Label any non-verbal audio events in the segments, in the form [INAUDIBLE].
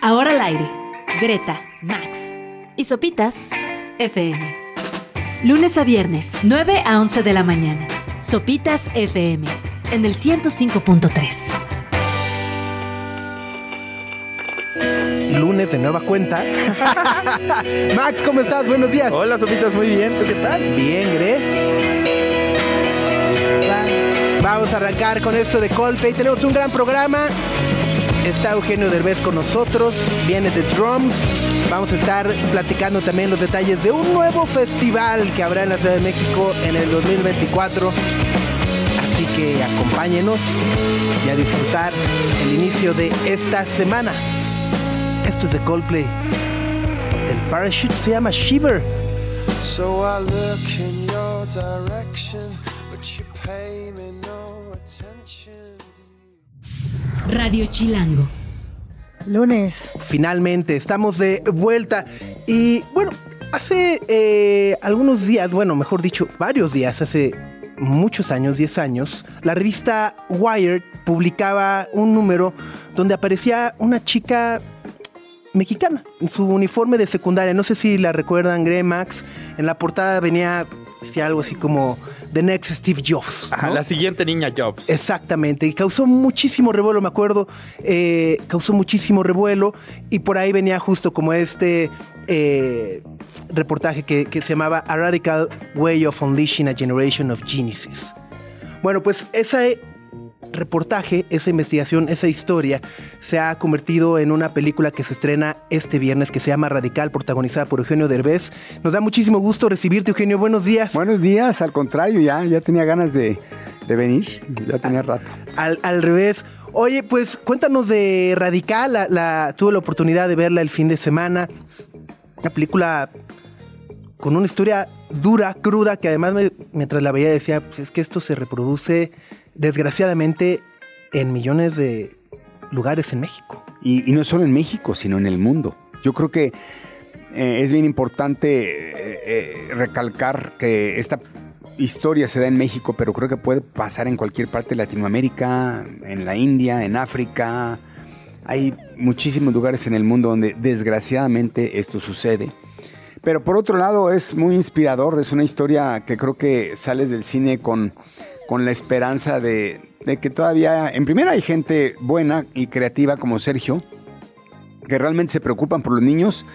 Ahora al aire. Greta, Max y Sopitas FM. Lunes a viernes, 9 a 11 de la mañana. Sopitas FM en el 105.3. Lunes de nueva cuenta. [LAUGHS] Max, ¿cómo estás? Buenos días. Hola, Sopitas, muy bien. ¿Tú qué tal? Bien, Gre. Vamos a arrancar con esto de Coldplay. Tenemos un gran programa. Está Eugenio Derbez con nosotros. Viene de Drums. Vamos a estar platicando también los detalles de un nuevo festival que habrá en la Ciudad de México en el 2024. Así que acompáñenos y a disfrutar el inicio de esta semana. Esto es de Coldplay. El parachute se llama Shiver. So I look in your direction, but you pay no. Radio Chilango. Lunes. Finalmente, estamos de vuelta. Y bueno, hace eh, algunos días, bueno, mejor dicho, varios días, hace muchos años, 10 años, la revista Wired publicaba un número donde aparecía una chica mexicana en su uniforme de secundaria. No sé si la recuerdan, Gremax. En la portada venía, decía algo así como The Next Steve Jobs. Ajá, ¿no? la siguiente niña Jobs. Exactamente, y causó muchísimo revuelo, me acuerdo, eh, causó muchísimo revuelo y por ahí venía justo como este eh, reportaje que, que se llamaba A Radical Way of Unleashing a Generation of Geniuses. Bueno, pues ese reportaje, esa investigación, esa historia se ha convertido en una película que se estrena este viernes que se llama Radical, protagonizada por Eugenio Derbez. Nos da muchísimo gusto recibirte, Eugenio. Buenos días. Buenos días, al contrario, ya, ya tenía ganas de, de venir, ya tenía rato. Al, al revés. Oye, pues cuéntanos de Radical. La, la- tuve la oportunidad de verla el fin de semana. Una película con una historia dura, cruda, que además me- mientras la veía decía, pues es que esto se reproduce desgraciadamente en millones de lugares en México. Y, no solo en México, sino en el mundo. Yo creo que eh, es bien importante eh, eh, recalcar que esta historia se da en México, pero creo que puede pasar en cualquier parte de Latinoamérica, en la India, en África. Hay muchísimos lugares en el mundo donde desgraciadamente esto sucede. Pero por otro lado es muy inspirador, es una historia que creo que sales del cine con, con la esperanza de, de que todavía, en primera hay gente buena y creativa como Sergio, que realmente se preocupan por los niños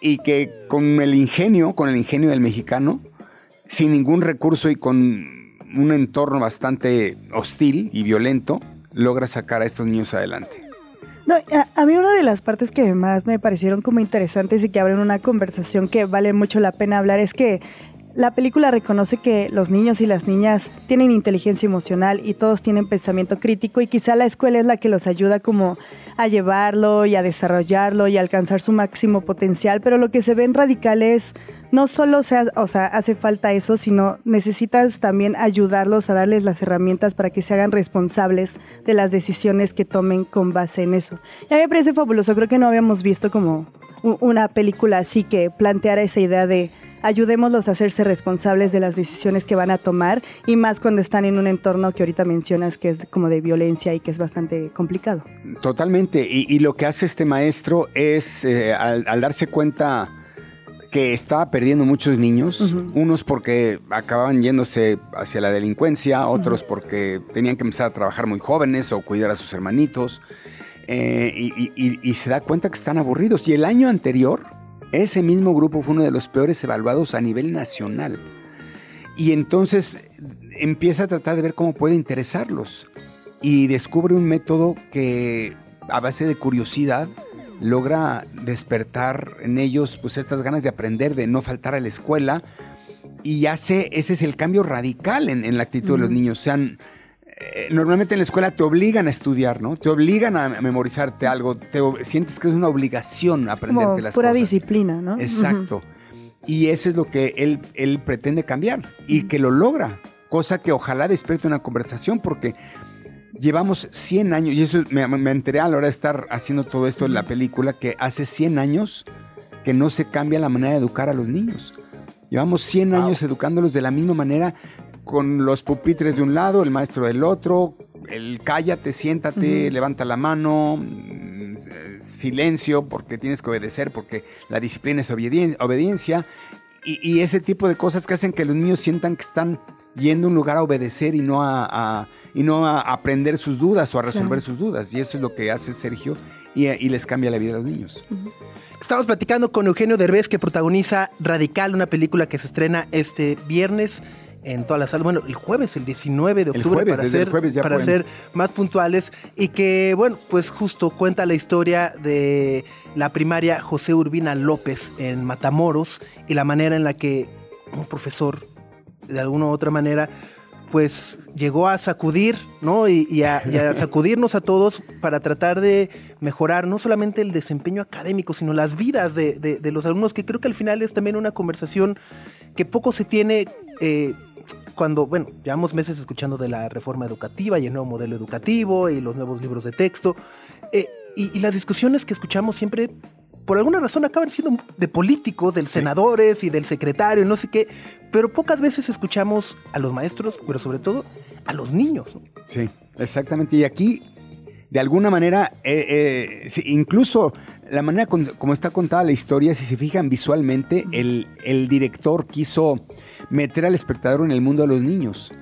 y que con el ingenio, con el ingenio del mexicano, sin ningún recurso y con un entorno bastante hostil y violento, logra sacar a estos niños adelante. No, a, a mí una de las partes que más me parecieron como interesantes y que abren una conversación que vale mucho la pena hablar es que la película reconoce que los niños y las niñas tienen inteligencia emocional y todos tienen pensamiento crítico y quizá la escuela es la que los ayuda como a llevarlo y a desarrollarlo y a alcanzar su máximo potencial, pero lo que se ve en radical es no solo sea, o sea, hace falta eso, sino necesitas también ayudarlos a darles las herramientas para que se hagan responsables de las decisiones que tomen con base en eso. Y a mí me parece fabuloso, creo que no habíamos visto como una película así que planteara esa idea de ayudémoslos a hacerse responsables de las decisiones que van a tomar y más cuando están en un entorno que ahorita mencionas que es como de violencia y que es bastante complicado. Totalmente. Y, y lo que hace este maestro es, eh, al, al darse cuenta que estaba perdiendo muchos niños, unos porque acababan yéndose hacia la delincuencia, otros porque tenían que empezar a trabajar muy jóvenes o cuidar a sus hermanitos, eh, y, y- y- y se da cuenta que están aburridos. Y el año anterior, ese mismo grupo fue uno de los peores evaluados a nivel nacional. Y entonces empieza a tratar de ver cómo puede interesarlos. Y descubre un método que a base de curiosidad logra despertar en ellos pues estas ganas de aprender, de no faltar a la escuela. Y hace, ese es el cambio radical en, en la actitud de los niños. O sea, eh, normalmente en la escuela te obligan a estudiar, ¿no? Te obligan a memorizarte algo, te sientes que es una obligación Como aprenderte las pura cosas. disciplina, ¿no? Exacto. Y eso es lo que él, él pretende cambiar y que lo logra, cosa que ojalá despierte una conversación porque llevamos 100 años, y eso me, me enteré a la hora de estar haciendo todo esto en la película, que hace 100 años que no se cambia la manera de educar a los niños. Llevamos 100 años educándolos de la misma manera, con los pupitres de un lado, el maestro del otro, el cállate, siéntate, levanta la mano, mm, eh, silencio, porque tienes que obedecer, porque la disciplina es obedien- obediencia, y, y ese tipo de cosas que hacen que los niños sientan que están yendo a un lugar a obedecer y no a, a- y no a aprender sus dudas o a resolver Claro. sus dudas. Y eso es lo que hace Sergio y, y les cambia la vida a los niños. Estamos platicando con Eugenio Derbez, que protagoniza Radical, una película que se estrena este viernes en todas las salas. Bueno, el jueves, el 19 de octubre, jueves, para, ser, para pueden. ser más puntuales. Y que, bueno, pues justo cuenta la historia de la primaria José Urbina López en Matamoros y la manera en la que un profesor, de alguna u otra manera, pues llegó a sacudir, ¿no? Y, y a, y a [LAUGHS] sacudirnos a todos para tratar de mejorar no solamente el desempeño académico, sino las vidas de, de- de los alumnos, que creo que al final es también una conversación que poco se tiene eh, cuando, bueno, llevamos meses escuchando de la reforma educativa y el nuevo modelo educativo y los nuevos libros de texto, eh, y, y las discusiones que escuchamos siempre por alguna razón acaban siendo de políticos, del senadores y del secretario, no sé qué, pero pocas veces escuchamos a los maestros, pero sobre todo a los niños. ¿no? Sí, exactamente. Y aquí, de alguna manera, eh, eh, incluso la manera con- como está contada la historia, si se fijan visualmente, el, el director quiso meter al espectador en el mundo de los niños.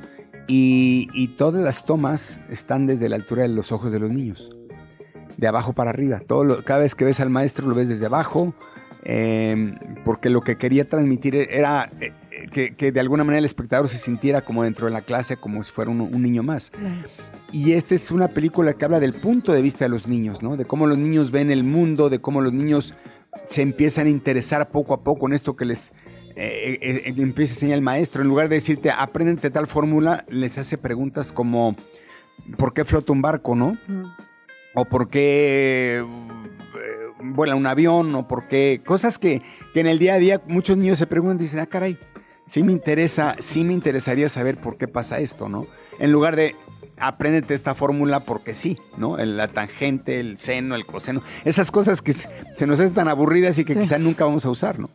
Y, y todas las tomas están desde la altura de los ojos de los niños. De abajo para arriba. Todo lo- cada vez que ves al maestro lo ves desde abajo. eh, porque lo que quería transmitir era eh, eh, que, que de alguna manera el espectador se sintiera como dentro de la clase, como si fuera un- un niño más. Y esta es una película que habla del punto de vista de los niños, ¿no? De cómo los niños ven el mundo, de cómo los niños se empiezan a interesar poco a poco en esto que les eh, eh, eh, empieza a enseñar el maestro. En lugar de decirte, apréndete tal fórmula, les hace preguntas como, ¿por qué flota un barco, no? O por qué vuela un avión, o por qué... Cosas que, que en el día a día muchos niños se preguntan y dicen, ah, caray, sí me interesa, sí me interesaría saber por qué pasa esto, ¿no? En lugar de apréndete esta fórmula porque sí, ¿no? La tangente, el seno, el coseno, esas cosas que se, nos hacen tan aburridas y que quizá nunca vamos a usar, ¿no?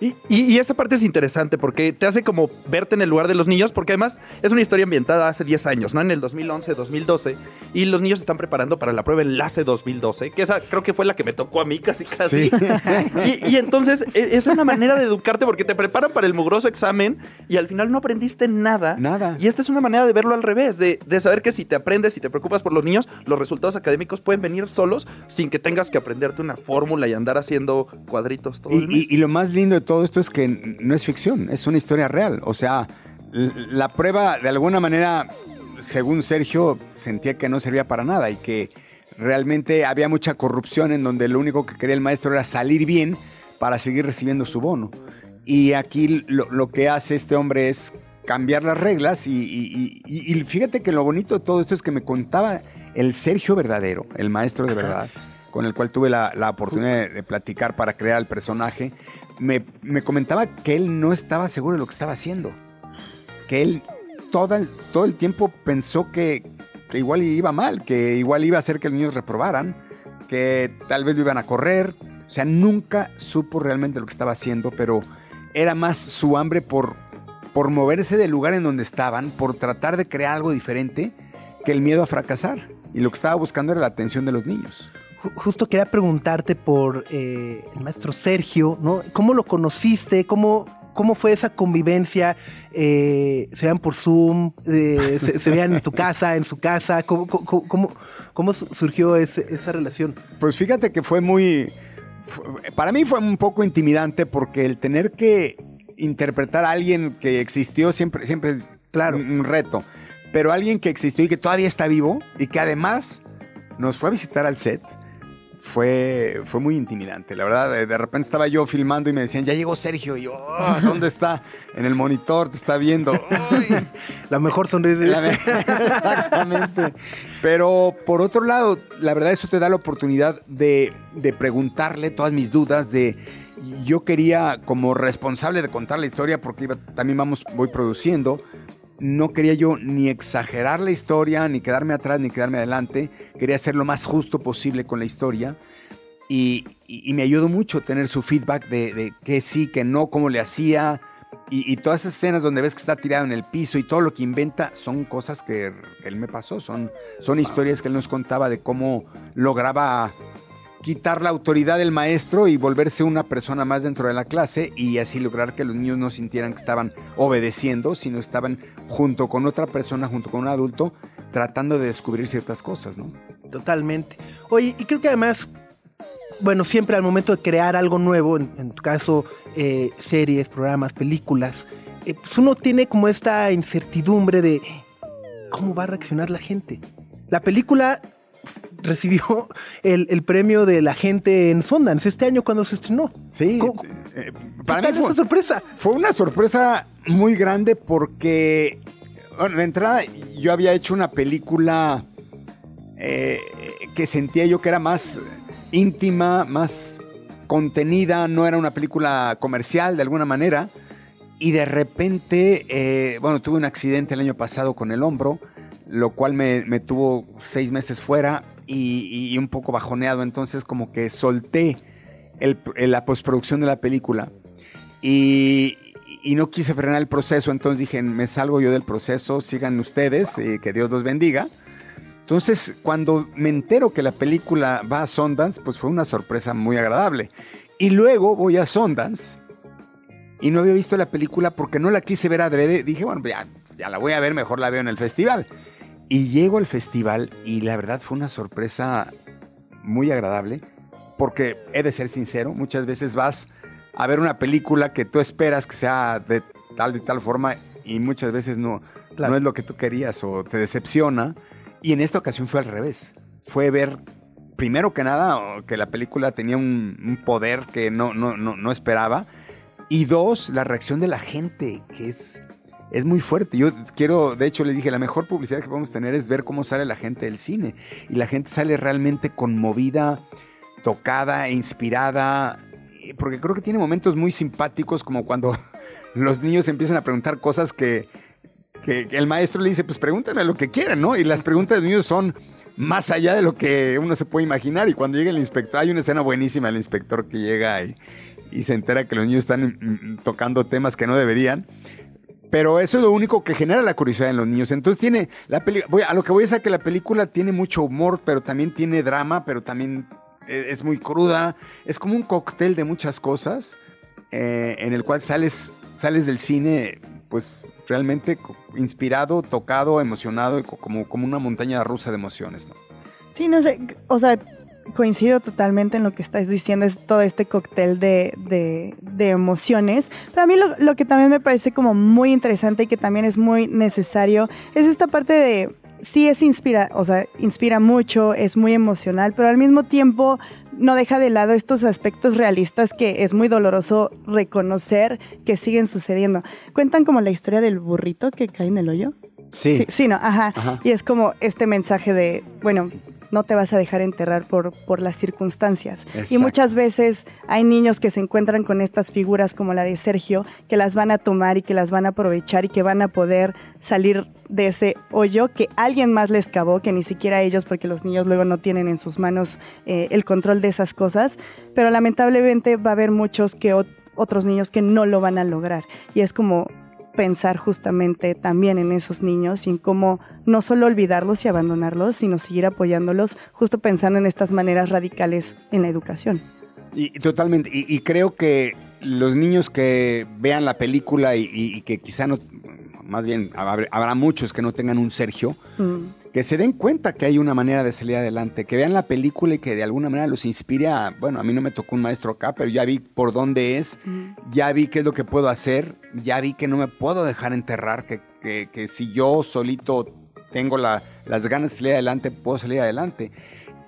Y, y- y esa parte es interesante porque te hace como verte en el lugar de los niños, porque además es una historia ambientada hace 10 años, ¿no? En el 2011, 2012, y los niños se están preparando para la prueba Enlace 2012, que esa creo que fue la que me tocó a mí casi casi. Sí. [LAUGHS] y, y entonces e- es una manera de educarte porque te preparan para el mugroso examen y al final no aprendiste nada. Nada. Y esta es una manera de verlo al revés, de, de saber que si te aprendes y te preocupas por los niños, los resultados académicos pueden venir solos sin que tengas que aprenderte una fórmula y andar haciendo cuadritos todo el mes. y lo más lindo de todo esto es que no es ficción, es una historia real. O sea, la prueba, de alguna manera, según Sergio, sentía que no servía para nada y que realmente había mucha corrupción en donde lo único que quería el maestro era salir bien para seguir recibiendo su bono. Y aquí lo, lo que hace este hombre es cambiar las reglas y, y- y- y fíjate que lo bonito de todo esto es que me contaba el Sergio verdadero, el maestro de verdad, con el cual tuve la, la oportunidad de, de platicar para crear el personaje, me, me comentaba que él no estaba seguro de lo que estaba haciendo. Que él todo el, todo el tiempo pensó que, que igual iba mal, que igual iba a hacer que los niños reprobaran, que tal vez lo iban a correr. O sea, nunca supo realmente lo que estaba haciendo, pero era más su hambre por, por moverse del lugar en donde estaban, por tratar de crear algo diferente, que el miedo a fracasar. Y lo que estaba buscando era la atención de los niños. Ju- Justo quería preguntarte por eh, el maestro Sergio, ¿no? ¿Cómo lo conociste? ¿Cómo, cómo fue esa convivencia? Eh, ¿Se vean por Zoom? Eh, se, se vean en tu casa, en su casa? ¿Cómo, cómo, cómo- cómo su- surgió ese- esa relación? Pues fíjate que fue muy... para mí fue un poco intimidante porque el tener que interpretar a alguien que existió siempre, siempre es Claro. un, un reto. Pero alguien que existió y que todavía está vivo y que además nos fue a visitar al set. Fue, fue muy intimidante, la verdad. De, de repente estaba yo filmando y me decían, ya llegó Sergio. Y yo, "Oh, ¿dónde está? En el monitor, te está viendo. La mejor sonrisa. La ve- [LAUGHS] Exactamente. Pero por otro lado, la verdad eso te da la oportunidad de, de preguntarle todas mis dudas, de yo quería como responsable de contar la historia, porque iba- también vamos, voy produciendo, no quería yo ni exagerar la historia, ni quedarme atrás, ni quedarme adelante, quería ser lo más justo posible con la historia. Y, me ayudó mucho tener su feedback de, de que sí, que no, cómo le hacía. Y, y todas esas escenas donde ves que está tirado en el piso y todo lo que inventa son cosas que él me pasó, son, son historias que él nos contaba de cómo lograba quitar la autoridad del maestro y volverse una persona más dentro de la clase y así lograr que los niños no sintieran que estaban obedeciendo, sino estaban junto con otra persona, junto con un adulto, tratando de descubrir ciertas cosas, ¿no? Totalmente. Oye, y creo que además, bueno, siempre al momento de crear algo nuevo, en, tu caso, eh, series, programas, películas, eh, pues uno tiene como esta incertidumbre de cómo va a reaccionar la gente. La película recibió el, el premio de la gente en Sundance este año cuando se estrenó. Sí, ¿Cómo- eh, ¿Qué para mí tal fue, esa sorpresa? fue una sorpresa muy grande porque, bueno, de entrada yo había hecho una película eh, que sentía yo que era más íntima, más contenida, no era una película comercial de alguna manera. Y de repente, eh, bueno, tuve un accidente el año pasado con el hombro, lo cual me, me tuvo seis meses fuera y, y un poco bajoneado. Entonces como que solté el- la postproducción de la película y, y no quise frenar el proceso. Entonces dije, me salgo yo del proceso, sigan ustedes, eh, que Dios los bendiga. Entonces, cuando me entero que la película va a Sundance, pues fue una sorpresa muy agradable. Y luego voy a Sundance y no había visto la película porque no la quise ver adrede. Dije, bueno, ya, ya la voy a ver, mejor la veo en el festival. Y llego al festival y la verdad fue una sorpresa muy agradable porque he de ser sincero, muchas veces vas a ver una película que tú esperas que sea de tal y tal forma y muchas veces no, Claro. no es lo que tú querías o te decepciona. Y en esta ocasión fue al revés. Fue ver, primero que nada, que la película tenía un, un poder que no, no, no, no esperaba. Y dos, la reacción de la gente, que es, es muy fuerte. Yo quiero, de hecho, les dije, la mejor publicidad que podemos tener es ver cómo sale la gente del cine. Y la gente sale realmente conmovida, tocada, inspirada. eh, Porque creo que tiene momentos muy simpáticos, como cuando [LAUGHS] los niños empiezan a preguntar cosas que, el maestro le dice, pues pregúntame lo que quieran, ¿no? Y las preguntas de los niños son más allá de lo que uno se puede imaginar. Y cuando llega el inspector, hay una escena buenísima del inspector que llega y, se entera que los niños están mm, tocando temas que no deberían. Pero eso es lo único que genera la curiosidad en los niños. Entonces tiene la voy, a lo que voy es a que la película tiene mucho humor, pero también tiene drama, pero también eh, es muy cruda. Es como un cóctel de muchas cosas eh, en el cual sales, sales del cine, pues realmente inspirado, tocado, emocionado, como, como una montaña rusa de emociones. Sí, no sé, o sea, coincido totalmente en lo que estás diciendo, es todo este cóctel de, de- de emociones, pero a mí lo, lo que también me parece como muy interesante y que también es muy necesario es esta parte de, sí es inspira, o sea, inspira mucho, es muy emocional, pero al mismo tiempo no deja de lado estos aspectos realistas que es muy doloroso reconocer que siguen sucediendo. Cuentan como la historia del burrito que cae en el hoyo. Sí. Sí, sí, no, ajá. Ajá. Y es como este mensaje de, bueno, no te vas a dejar enterrar por, por las circunstancias. Y muchas veces hay niños que se encuentran con estas figuras como la de Sergio, que las van a tomar y que las van a aprovechar y que van a poder salir de ese hoyo que alguien más les cavó, que ni siquiera ellos, porque los niños luego no tienen en sus manos eh, el control de esas cosas. Pero lamentablemente va a haber muchos que ot- otros niños que no lo van a lograr. Y es como pensar justamente también en esos niños y en cómo no solo olvidarlos y abandonarlos, sino seguir apoyándolos, justo pensando en estas maneras radicales en la educación. Y, totalmente. Y, y creo que los niños que vean la película y, y- y que quizá no, más bien habrá, habrá muchos que no tengan un Sergio, Mm. Que se den cuenta que hay una manera de salir adelante, que vean la película y que de alguna manera los inspire a, bueno, a mí no me tocó un maestro acá, pero ya vi por dónde es, ya vi qué es lo que puedo hacer, ya vi que no me puedo dejar enterrar, que, que- que si yo solito tengo la- las ganas de salir adelante, puedo salir adelante.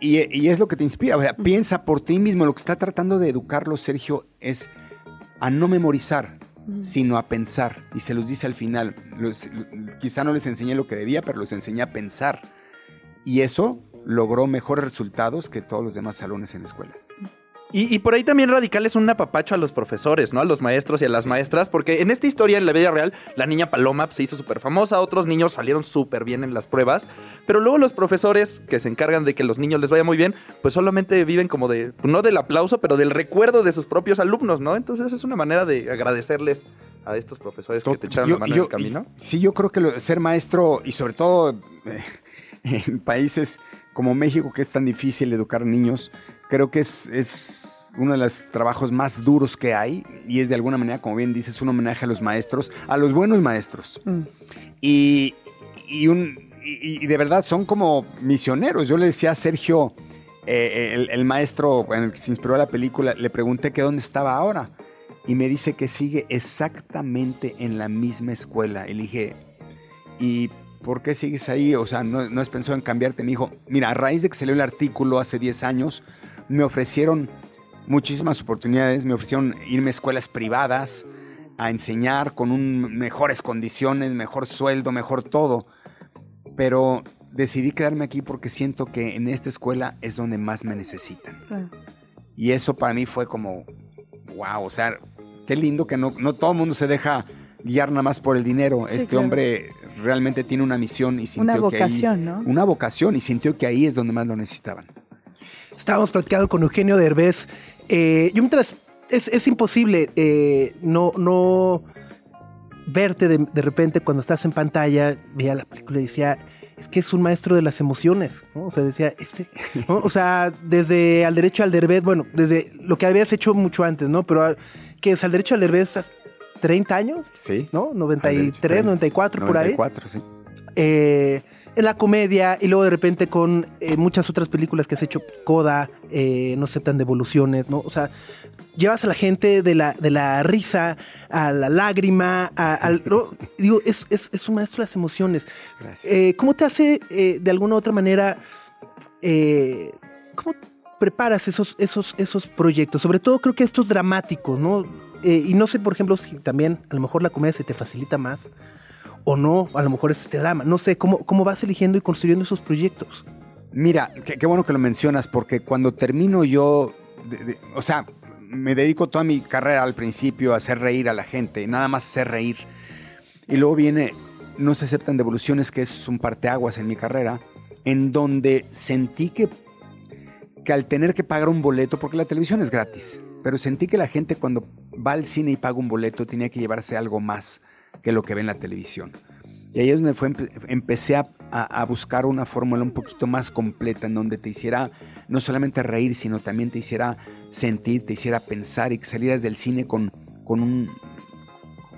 Y, y es lo que te inspira, o sea, piensa por ti mismo, lo que está tratando de educarlo Sergio es a no memorizar, sino a pensar. Y se los dice al final, los- quizá no les enseñé lo que debía, pero los enseñé a pensar. Y eso logró mejores resultados que todos los demás salones en la escuela. Y, y por ahí también Radical es un apapacho a los profesores, ¿no? A los maestros y a las maestras, porque en esta historia, en la vida real, la niña Paloma se hizo súper famosa, otros niños salieron súper bien en las pruebas, pero luego los profesores que se encargan de que los niños les vaya muy bien, pues solamente viven como de, no del aplauso, pero del recuerdo de sus propios alumnos, ¿no? Entonces es una manera de agradecerles a estos profesores que te echaron Yo- la mano yo- en el camino. Sí, yo creo que lo- ser maestro y sobre todo eh, [LAUGHS] en países como México, que es tan difícil educar niños, Creo que es, es uno de los trabajos más duros que hay y es de alguna manera, como bien dices, un homenaje a los maestros, a los buenos maestros. Mm. Y, y un, y, y de verdad son como misioneros. Yo le decía a Sergio, eh, el, el maestro en el que se inspiró la película, le pregunté que dónde estaba ahora. Y me dice que sigue exactamente en la misma escuela. Y le dije, ¿y por qué sigues ahí? O sea, ¿no, no has pensado en cambiarte? Me dijo, mira, a raíz de que salió el artículo hace 10 años, me ofrecieron muchísimas oportunidades. Me ofrecieron irme a escuelas privadas, a enseñar con un- mejores condiciones, mejor sueldo, mejor todo. Pero decidí quedarme aquí porque siento que en esta escuela es donde más me necesitan. Claro. Y eso para mí fue como, wow, o sea, qué lindo que no, no todo el mundo se deja guiar nada más por el dinero. Sí, este claro. hombre realmente tiene una misión y sintió Una que ahí- vocación, ¿no? Una vocación y sintió que ahí es donde más lo necesitaban. Estábamos platicando con Eugenio Derbez. Eh, yo mientras es, es imposible eh, no, no verte de, de repente cuando estás en pantalla, veía la película y decía, es que es un maestro de las emociones, ¿no? O sea, decía, este, ¿no? O sea, desde al derecho al Derbez, bueno, desde lo que habías hecho mucho antes, ¿no? Pero que es al derecho al Derbez hace 30 años, Sí. ¿no? Al 93, derecho, 94, por ahí. 94, sí. eh, en la comedia y luego de repente con eh, muchas otras películas que has hecho, Coda, eh, no aceptan devoluciones, ¿no? O sea, llevas a la gente de la, de la risa a la lágrima, a- al... no, [LAUGHS] digo, es, es, es un maestro de las emociones. Gracias. Eh, ¿Cómo te hace de alguna u otra manera, cómo preparas esos, esos, esos proyectos? Sobre todo creo que estos dramáticos, ¿no? Y no sé, por ejemplo, si también a lo mejor la comedia se te facilita más o no, a lo mejor es este drama. No sé, ¿cómo, cómo vas eligiendo y construyendo esos proyectos? Mira, qué, bueno que lo mencionas, porque cuando termino yo, o sea, me dedico toda mi carrera al principio a hacer reír a la gente, nada más hacer reír. Y luego viene No se aceptan devoluciones, que es un parteaguas en mi carrera, en donde sentí que, que al tener que pagar un boleto, porque la televisión es gratis, pero sentí que la gente cuando va al cine y paga un boleto tenía que llevarse algo más que lo que ve en la televisión. Y ahí es donde fue, empe- empecé a, a- a buscar una fórmula un poquito más completa en donde te hiciera no solamente reír, sino también te hiciera sentir, te hiciera pensar y que salieras del cine con, con un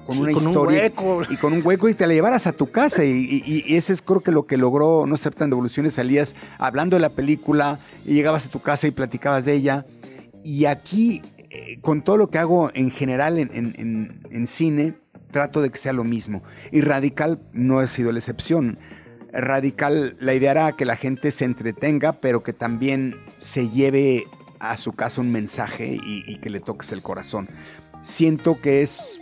con Sí, una con un historia hueco. y con un hueco y te la llevaras a tu casa y, y- y ese es creo que lo que logró No aceptan devoluciones salías hablando de la película y llegabas a tu casa y platicabas de ella y aquí eh, con todo lo que hago en general en, en- en- en cine trato de que sea lo mismo. Y Radical no ha sido la excepción. Radical la idea era que la gente se entretenga pero que también se lleve a su casa un mensaje y, que le toques el corazón. Siento que es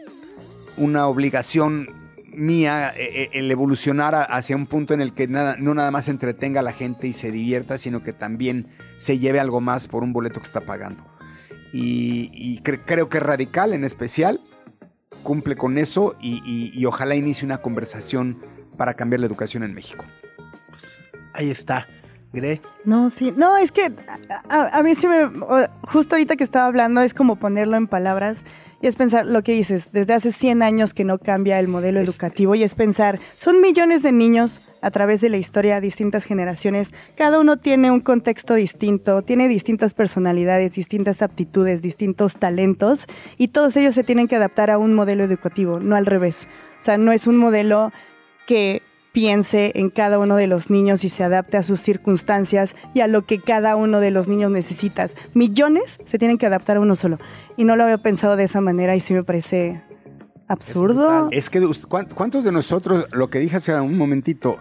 una obligación mía eh, eh, el evolucionar hacia un punto en el que no nada más entretenga a la gente y se divierta, sino que también se lleve algo más por un boleto que está pagando. Y, y cre- creo que Radical en especial cumple con eso y, y- y ojalá inicie una conversación para cambiar la educación en México. Ahí está. Gre. No, sí. No, es que a, a- a mí sí me. Justo ahorita que estaba hablando es como ponerlo en palabras y es pensar lo que dices. Desde hace 100 años que no cambia el modelo educativo y es pensar, son millones de niños a través de la historia, distintas generaciones. Cada uno tiene un contexto distinto, tiene distintas personalidades, distintas aptitudes, distintos talentos y todos ellos se tienen que adaptar a un modelo educativo, no al revés. O sea, no es un modelo que piense en cada uno de los niños y se adapte a sus circunstancias y a lo que cada uno de los niños necesita. Millones se tienen que adaptar a uno solo. Y no lo había pensado de esa manera y sí me parece absurdo. Es que us- ¿cuán- ¿cuántos de nosotros, lo que dije hace un momentito,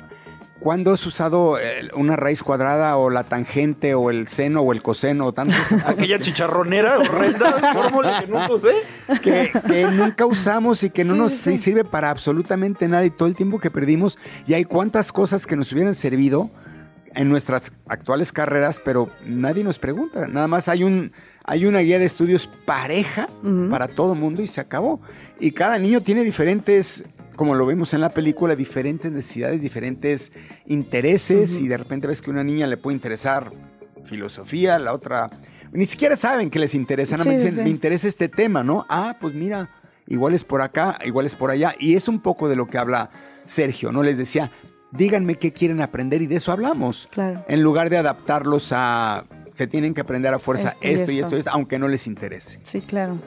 ¿cuándo has usado eh, una raíz cuadrada o la tangente o el seno o el coseno o tantas [LAUGHS] Aquella chicharronera horrenda fórmula que nunca usé. que, que nunca usamos y que no Sí, nos sí. sirve para absolutamente nada y todo el tiempo que perdimos. Y hay cuantas cosas que nos hubieran servido en nuestras actuales carreras, pero nadie nos pregunta. Nada más hay un hay una guía de estudios pareja para todo el mundo y se acabó. Y cada niño tiene diferentes, como lo vemos en la película, diferentes necesidades, diferentes intereses y de repente ves que una niña le puede interesar filosofía, la otra ni siquiera saben que les interesa, nada más Sí, sí, dicen, sí. me interesa este tema, ¿no? Ah, pues mira, igual es por acá, igual es por allá. Y es un poco de lo que habla Sergio, ¿no? Les decía, díganme qué quieren aprender y de eso hablamos. Claro. En lugar de adaptarlos a se tienen que aprender a fuerza Esto y esto y esto. esto, y esto, aunque no les interese. Sí, claro.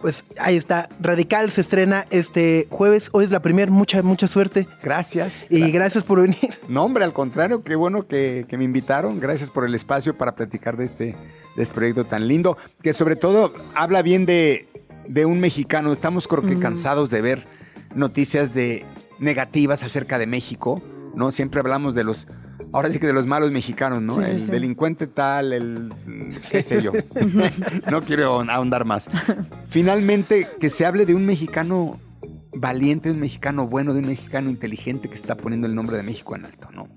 Pues ahí está. Radical se estrena este jueves. Hoy es la primera. Mucha, mucha suerte. Gracias. Y gracias por venir. [LAUGHS] No, hombre, al contrario, qué bueno que, que me invitaron. Gracias por el espacio para platicar de este, de este proyecto tan lindo, que sobre todo habla bien de, de un mexicano. Estamos creo que cansados de ver noticias de negativas acerca de México, ¿no? Siempre hablamos de los, ahora sí que de los malos mexicanos, ¿no? Sí, el sí. delincuente tal, el qué sé yo. [LAUGHS] no quiero ahondar más. Finalmente, que se hable de un mexicano valiente, de un mexicano bueno, de un mexicano inteligente que está poniendo el nombre de México en alto, ¿no?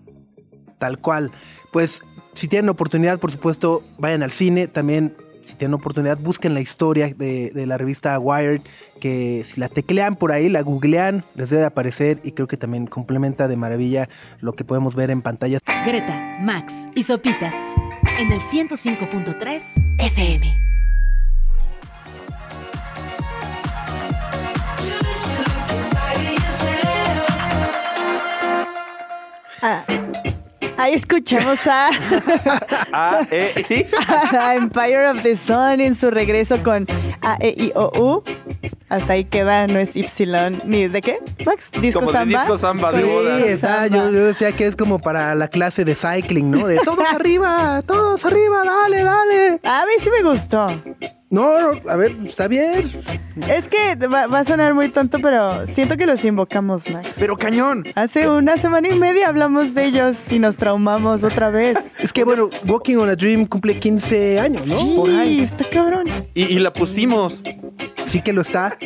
Tal cual. Pues si tienen oportunidad, por supuesto, vayan al cine. También, si tienen oportunidad, busquen la historia de, de la revista Wired. Que si la teclean por ahí, la googlean, les debe aparecer. Y creo que también complementa de maravilla lo que podemos ver en pantalla. Greta, Max y Sopitas en el 105.3 FM. Ah, ahí escuchamos a, Ah, eh, y- a Empire of the Sun en su regreso con A, E, I, O, U. Hasta ahí queda, no es Y, ni de qué, Max? ¿Disco Como de samba? disco samba de Sí, boda. está, yo, yo decía que es como para la clase de cycling, ¿no? De todos [LAUGHS] arriba, todos arriba, dale, dale. A mí sí me gustó. No, no, a ver, está bien. Es que va, va a sonar muy tonto, pero siento que los invocamos, Max. Pero cañón. Hace una semana y media hablamos de ellos y nos traumamos otra vez. [LAUGHS] Es que bueno, Walking on a Dream cumple 15 años, ¿no? Por Sí, ahí. está cabrón. Y, y la pusimos. Sí que lo está.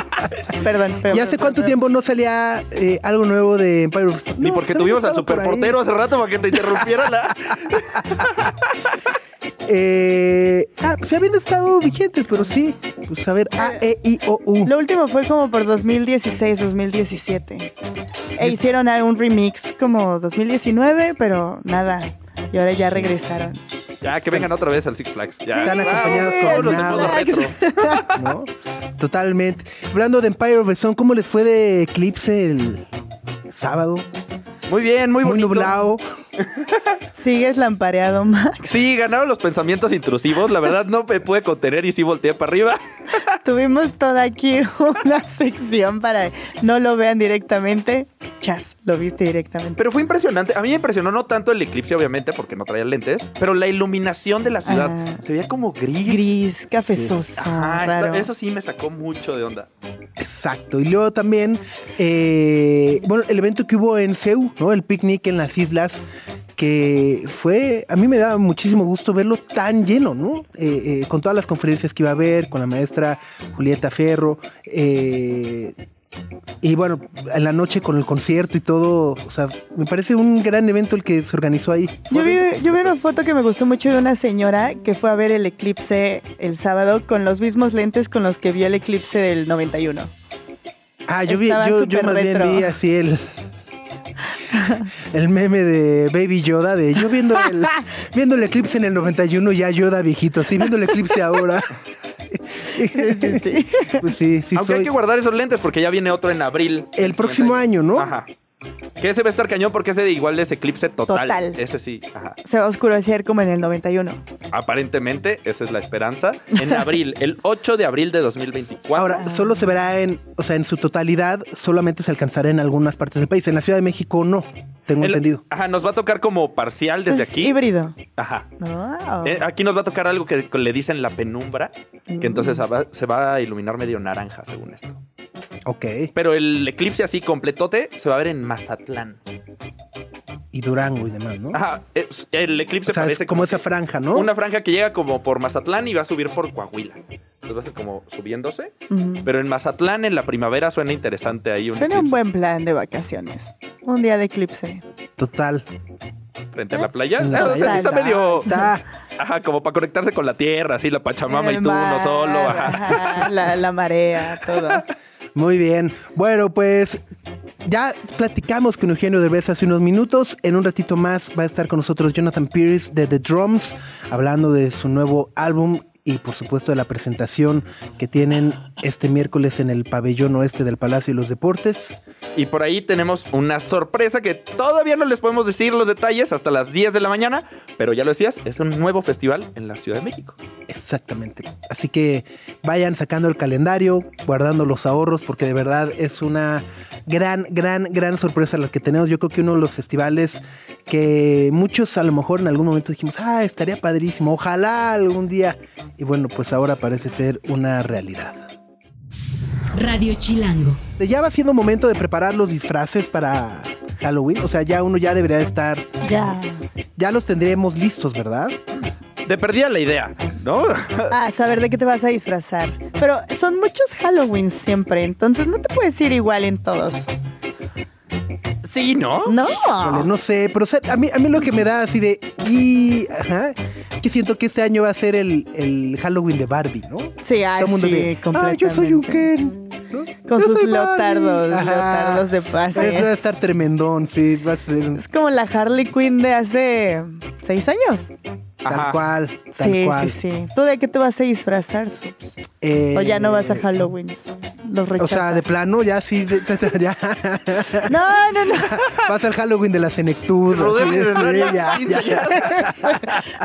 [LAUGHS] Perdón, pero. ¿Y hace cuánto tiempo no salía eh, algo nuevo de Empire of No, porque tuvimos al superportero hace rato para que te interrumpiera la. [LAUGHS] Eh, ah, pues habían estado vigentes, pero sí. Pues a ver, A, E, I, O, U. Lo último fue como por 2016, 2017. E hicieron un remix como 2019, pero nada. Y ahora ya regresaron. Ya, que vengan otra vez al Six Flags. Ya. Están acompañados con nada. [LAUGHS] ¿no? Totalmente. Hablando de Empire of the Sun, ¿cómo les fue de Eclipse el sábado? Muy bien, muy Muy, bonito. nublado. Sigues lampareado, Max. Sí, ganaron los pensamientos intrusivos. La verdad no me pude contener y sí volteé para arriba. [LAUGHS] Tuvimos toda aquí una sección para no lo vean directamente. Chas, lo viste directamente. Pero fue impresionante. A mí me impresionó no tanto el eclipse, obviamente, porque no traía lentes, pero la iluminación de la ciudad. Ah. Se veía como gris. Gris, cafezoso, Ajá, raro. esto- eso sí me sacó mucho de onda. Exacto. Y luego también, eh, bueno, el evento que hubo en Ceú, ¿no? El picnic en las islas, que fue, a mí me da muchísimo gusto verlo tan lleno, ¿no? Eh, eh, con todas las conferencias que iba a haber, con la maestra Julieta Ferro, eh, y bueno, en la noche con el concierto y todo, o sea, me parece un gran evento el que se organizó ahí. Yo vi, yo vi una foto que me gustó mucho de una señora que fue a ver el eclipse el sábado con los mismos lentes con los que vio el eclipse del 91. Ah, yo vi, yo, más bien vi así el el meme de Baby Yoda de yo viendo el [LAUGHS] viendo el eclipse en el 91 ya Yoda viejito, sí, viendo el eclipse ahora. Sí, sí, sí. Pues sí, sí Aunque hay que guardar esos lentes porque ya viene otro en abril. El próximo año, ¿no? Ajá. Que ese va a estar cañón porque ese de igual es eclipse total. Total. Ese sí, ajá. Se va a oscurecer como en el 91. Aparentemente, esa es la esperanza. En abril, [LAUGHS] el 8 de abril de 2024. Ahora, solo se verá en, o sea, en su totalidad, solamente se alcanzará en algunas partes del país. En la Ciudad de México no, tengo El- entendido. Ajá, nos va a tocar como parcial desde Es aquí. híbrido. Ajá. Wow. Eh, aquí nos va a tocar algo que le dicen la penumbra, que entonces se va, se va a iluminar medio naranja, según esto. Ok. Pero el eclipse así completote se va a ver en Mazatlán. Y Durango y demás, ¿no? Ajá, es- el eclipse o sea, es parece como esa que- franja, ¿no? Una franja que llega como por Mazatlán y va a subir por Coahuila. Entonces va a ser como subiéndose. Ujú. Pero en Mazatlán, en la primavera, suena interesante ahí un Suena un buen plan de vacaciones. Un día de eclipse. Total. frente a la playa. En la Ah, o sea, está medio... Está. Ajá, como para conectarse con la tierra, así la Pachamama El y tú uno mar, solo. Ajá. ajá, la, la marea, todo. Muy bien. Bueno, pues ya platicamos con Eugenio Derbez hace unos minutos. En un ratito más va a estar con nosotros Jonathan Pierce de The Drums, hablando de su nuevo álbum y por supuesto de la presentación que tienen este miércoles en el pabellón oeste del Palacio de los Deportes. Y por ahí tenemos una sorpresa que todavía no les podemos decir los detalles hasta las 10 de la mañana, pero ya lo decías, es un nuevo festival en la Ciudad de México. Exactamente. Así que vayan sacando el calendario, guardando los ahorros, porque de verdad es una gran, gran, gran sorpresa la que tenemos. Yo creo que uno de los festivales que muchos a lo mejor en algún momento dijimos, ah, estaría padrísimo, ojalá algún día. Y bueno, pues ahora parece ser una realidad. Radio Chilango. Ya va siendo momento de preparar los disfraces para Halloween. O sea, ya uno ya debería de estar, Ya. ya los tendríamos listos, ¿verdad? Te perdía la idea, ¿no? [LAUGHS] Ah, saber de qué te vas a disfrazar. Pero son muchos Halloween siempre, entonces no te puedes ir igual en todos. Sí, ¿no? No. No sé, pero o sea, a, mí, a mí lo que me da así de... Y, ajá, que siento que este año va a ser el, el Halloween de Barbie, ¿no? Sí, ay, Todo el mundo sí, de, ah, yo soy un Ken. ¿no? Con Yo sus soy Barbie". leotardos, Ajá. leotardos de pase. Eso va a estar tremendón, sí, va a ser Es como la Harley Quinn de hace seis años. tal Ajá. cual, tal sí, cual. sí, sí. ¿Tú de qué te vas a disfrazar, Subs? Eh, ¿O ya no vas a Halloween? Los O rechazas. sea, de plano, ya sí, de- [LAUGHS] ya. No, no, no. Vas al Halloween de la Senectud. [LAUGHS]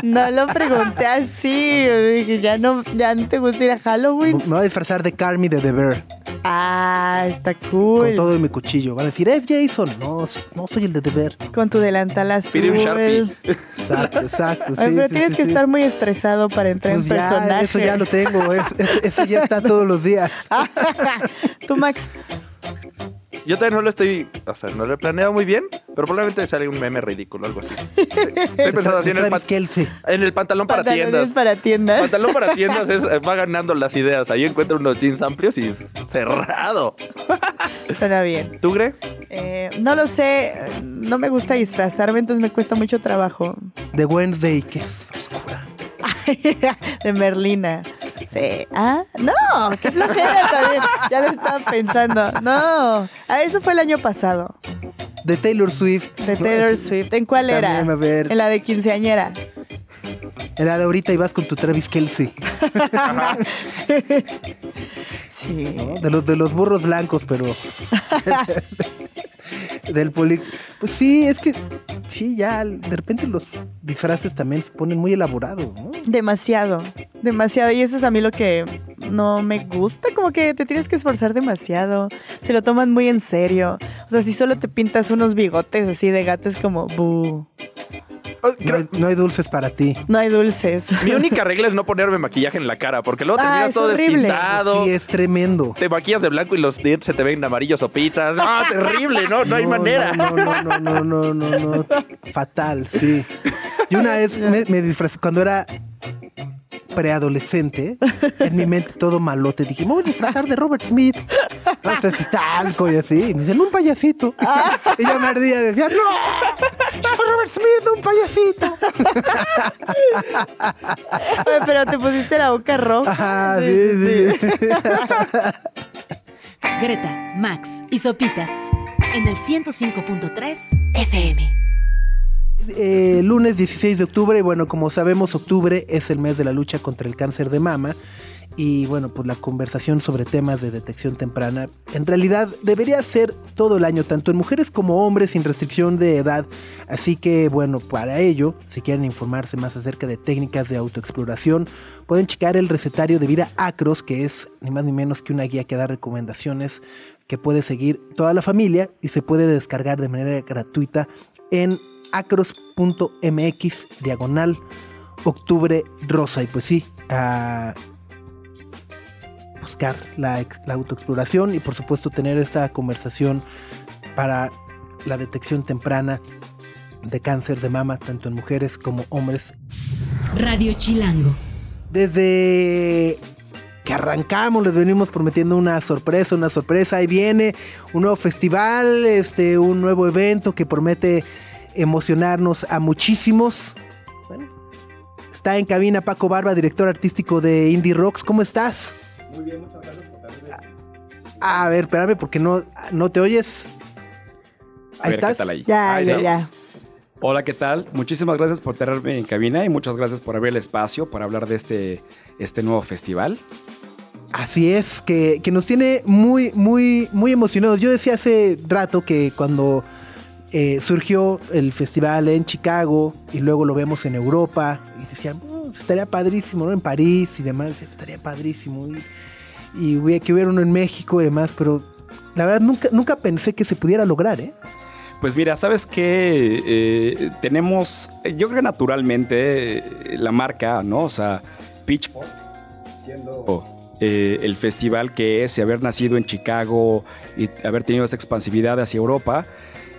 No lo pregunté así. dije, Ya no, ya no te gusta ir a Halloween. Me voy a disfrazar de Carmi de The Bear Ah, está con cool. todo en mi cuchillo. Van a decir, es Jason. No, no soy el de The Bear. Con tu delantal azul. Pide un Sharpie. Exacto, exacto. Ay, sí, pero sí, tienes sí, que sí. estar muy estresado para entrar Pues en ya, personaje. eso ya lo tengo. es- es- eso ya está todos los días. [LAUGHS] Tú, Max. Yo también no lo estoy, o sea, no lo he planeado muy bien, pero probablemente sale un meme ridículo, algo así. [LAUGHS] Estoy pensando así en el, en el pantalón para Pantalones tiendas. para tiendas. Pantalón para [LAUGHS] tiendas es- eh, va ganando las ideas. Ahí encuentro unos jeans amplios y cerrado. [LAUGHS] Suena bien. ¿Tú, Gre? Eh, no lo sé. No me gusta disfrazarme, entonces me cuesta mucho trabajo. De Wednesday, que es oscura. [LAUGHS] de Merlina. Sí. Ah, no, qué flojera también. Ya lo estaba pensando. No. Ah, eso fue el año pasado. De Taylor Swift. De Taylor Swift. ¿En cuál era? También, a ver. En la de quinceañera. Era de ahorita y vas con tu Travis Kelce. [LAUGHS] Sí. ¿no? De los de los burros blancos, pero. [LAUGHS] del poli. Pues sí, es que. Sí, ya de repente los disfraces también se ponen muy elaborados, ¿no? Demasiado, demasiado. Y eso es a mí lo que no me gusta, como que te tienes que esforzar demasiado. Se lo toman muy en serio. O sea, si solo te pintas unos bigotes así de gato es como, "Bu, Oh, No hay, no hay dulces para ti. no hay dulces. Mi única [LAUGHS] regla es no ponerme maquillaje en la cara, porque luego Ah, terminas es todo horrible. despintado. Sí, es tremendo. Te maquillas de blanco y los dientes se te ven amarillos o pitas. No, terrible, no, no, hay manera. No, no, no, no, no, no, no. Fatal, sí. Y una vez me, me disfrazé cuando era preadolescente, en mi mente todo malote. Dije, me voy a disfrazar de Robert Smith. No sé si talco y así. Y me dicen, un payasito. Y yo me ardía y decía, no, soy Robert Smith, no un payasito. Ay, Pero te pusiste la boca roja. Ajá, sí, sí, sí. Greta, Max y Sopitas en el 105.3 FM. Eh, lunes 16 de octubre, y bueno, como sabemos, octubre es el mes de la lucha contra el cáncer de mama. Y bueno, pues la conversación sobre temas de detección temprana en realidad debería ser todo el año, tanto en mujeres como hombres sin restricción de edad. Así que bueno, para ello, si quieren informarse más acerca de técnicas de autoexploración, pueden checar el recetario de vida Acros, que es ni más ni menos que una guía que da recomendaciones que puede seguir toda la familia y se puede descargar de manera gratuita en acros.mx diagonal octubre rosa. Y pues sí, a buscar la, ex- la autoexploración y por supuesto tener esta conversación para la detección temprana de cáncer de mama, tanto en mujeres como hombres. Radio Chilango. Desde que arrancamos les venimos prometiendo una sorpresa, una sorpresa. Ahí viene un nuevo festival, este, un nuevo evento que promete emocionarnos a muchísimos. Bueno, está en cabina Paco Barba, director artístico de Indie Rocks. ¿Cómo estás? Muy bien, muchas gracias por A ver, espérame porque no, no te oyes. A Ahí ver, estás. ¿qué tal ahí? Ya, Ahí ya, ya. Hola, ¿qué tal? Muchísimas gracias por tenerme en cabina y muchas gracias por abrir el espacio para hablar de este, este nuevo festival. Así es, que, que nos tiene muy, muy, muy emocionados. Yo decía hace rato que cuando eh, surgió el festival en Chicago y luego lo vemos en Europa y decían, "Mm, estaría padrísimo, ¿no? En París y demás, estaría padrísimo. Y, y que hubiera uno en México y demás, pero la verdad nunca, nunca pensé que se pudiera lograr, ¿eh? Pues mira, sabes que tenemos, yo creo naturalmente eh, la marca, ¿no? O sea, Pitchfork, siendo eh, el festival que es y haber nacido en Chicago y haber tenido esa expansividad hacia Europa,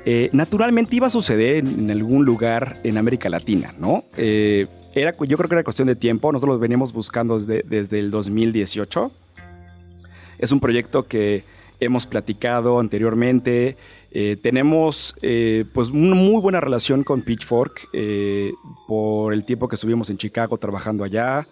eh, naturalmente iba a suceder en, algún lugar en América Latina, ¿no? Eh, era, yo creo que era cuestión de tiempo, nosotros lo veníamos buscando desde, desde el 2018. Es un proyecto que hemos platicado anteriormente. Eh, tenemos eh, pues una muy buena relación con Pitchfork eh, por el tiempo que estuvimos en Chicago trabajando allá.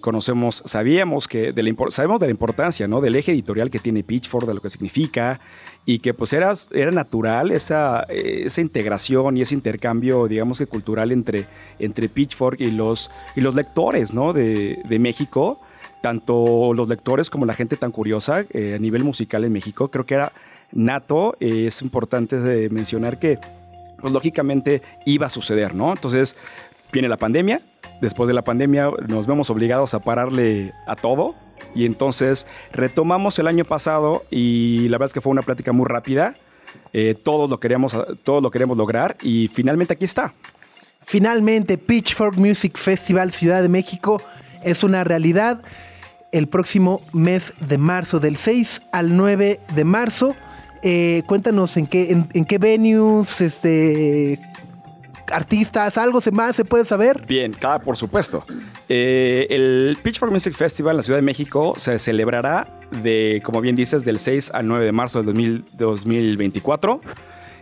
Conocemos, sabíamos que de la, sabemos de la importancia, ¿no? Del eje editorial que tiene Pitchfork, de lo que significa y que pues era, era natural esa, esa integración y ese intercambio, digamos que cultural entre, entre Pitchfork y los, y los lectores, ¿no? De, de México, tanto los lectores como la gente tan curiosa a nivel musical en México, creo que era nato, eh, es importante mencionar que pues lógicamente iba a suceder, ¿no? Entonces viene la pandemia, después de la pandemia nos vemos obligados a pararle a todo y entonces retomamos el año pasado y la verdad es que fue una plática muy rápida, eh, todos, lo queríamos, todos lo queremos lograr y finalmente aquí está. Finalmente, Pitchfork Music Festival Ciudad de México es una realidad el próximo mes de marzo, del 6 al 9 de marzo. Eh, cuéntanos en qué, en, en qué venues, este, artistas, algo se más se puede saber. Bien, claro, por supuesto. Eh, el Pitchfork Music Festival en la Ciudad de México se celebrará de, como bien dices, del 6 al 9 de marzo del 2000 2024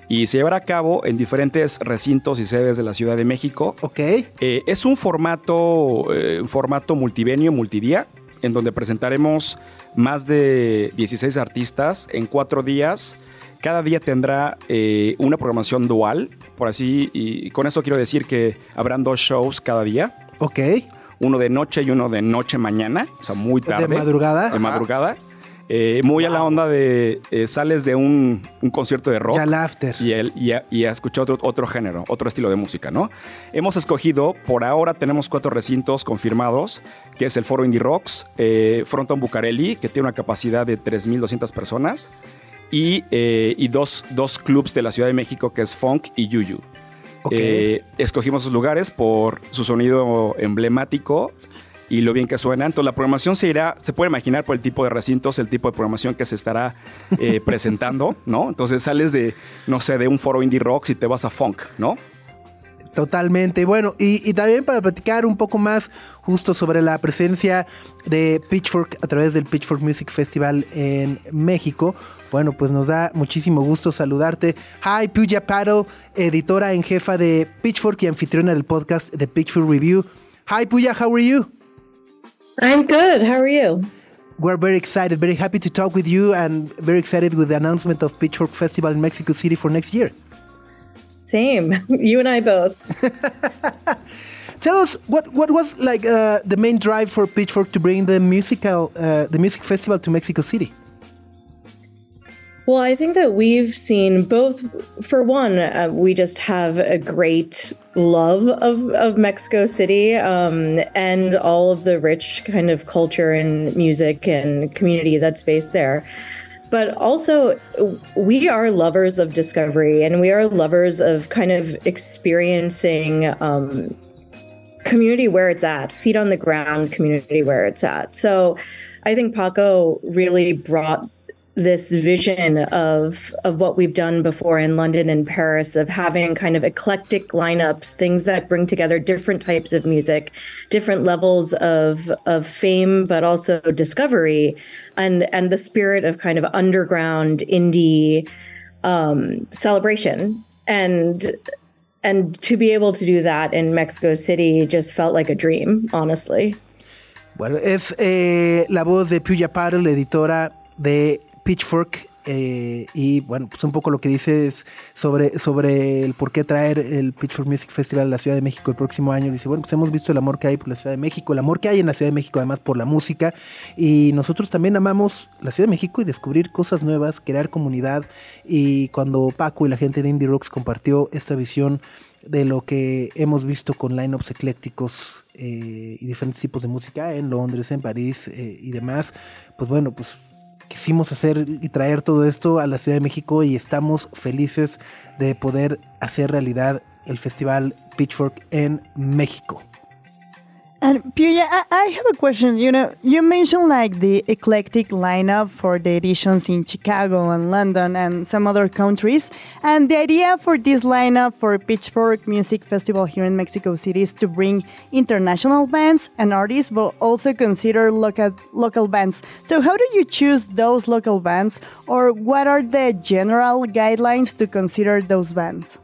y se llevará a cabo en diferentes recintos y sedes de la Ciudad de México. Ok. Eh, es un formato, eh, un formato multivenio, multidía, en donde presentaremos más de 16 artistas en cuatro días. Cada día tendrá eh, una programación dual, por así, y con eso quiero decir que habrán dos shows cada día, Ok. uno de noche y uno de noche mañana, o sea, muy tarde. De madrugada. De madrugada. Eh, muy a la onda de eh, sales de un, un concierto de rock after. y, él, y, a, y a escuchar otro, otro género, otro estilo de música, ¿no? Hemos escogido, por ahora tenemos cuatro recintos confirmados, que es el Foro Indie Rocks, eh, Fronton Bucareli, que tiene una capacidad de 3.200 personas, y, eh, y dos, dos clubs de la Ciudad de México, que es Funk y Yuyu. Ok. Eh, escogimos sus lugares por su sonido emblemático y lo bien que suena. Entonces la programación se irá, se puede imaginar por el tipo de recintos, el tipo de programación que se estará eh, [LAUGHS] presentando, ¿no? Entonces sales de, no sé, de un foro indie rock y te vas a funk, ¿no? Totalmente. Bueno, y, y también para platicar un poco más justo sobre la presencia de Pitchfork a través del Pitchfork Music Festival en México. Bueno, pues nos da muchísimo gusto saludarte. Hi, Puja Paddle, editora en jefa de Pitchfork y anfitriona del podcast The Pitchfork Review. Hi, Puja, how are you? I'm good. How are you? We're very excited, very happy to talk with you, and very excited with the announcement of Pitchfork Festival in Mexico City for next year. Same. [LAUGHS] You and I both. [LAUGHS] Tell us what what was like uh, the main drive for Pitchfork to bring the musical uh, the music festival to Mexico City. Well, I think that we've seen both. For one, uh, we just have a great love of, of Mexico City um, and all of the rich kind of culture and music and community that's based there. But also, we are lovers of discovery and we are lovers of kind of experiencing um, community where it's at, feet on the ground community where it's at. So I think Paco really brought this vision of of what we've done before in London and Paris of having kind of eclectic lineups, things that bring together different types of music, different levels of of fame, but also discovery, and and the spirit of kind of underground indie um, celebration and and to be able to do that in Mexico City just felt like a dream, honestly. Bueno, es eh, la voz de Puya Paddle, editora de Pitchfork eh, y bueno, pues un poco lo que dices sobre, sobre el por qué traer el Pitchfork Music Festival a la Ciudad de México el próximo año. Dice, bueno, pues hemos visto el amor que hay por la Ciudad de México, el amor que hay en la Ciudad de México además por la música. Y nosotros también amamos la Ciudad de México y descubrir cosas nuevas, crear comunidad. Y cuando Paco y la gente de Indie Rocks compartió esta visión de lo que hemos visto con lineups eclécticos eh, y diferentes tipos de música en Londres, en París eh, y demás, pues bueno, pues quisimos hacer y traer todo esto a la Ciudad de México y estamos felices de poder hacer realidad el festival Pitchfork en México. And Puya, I, I have a question. You know, you mentioned like the eclectic lineup for the editions in Chicago and London and some other countries. And the idea for this lineup for Pitchfork Music Festival here in Mexico City is to bring international bands and artists, but also consider local local bands. So, how do you choose those local bands, or what are the general guidelines to consider those bands?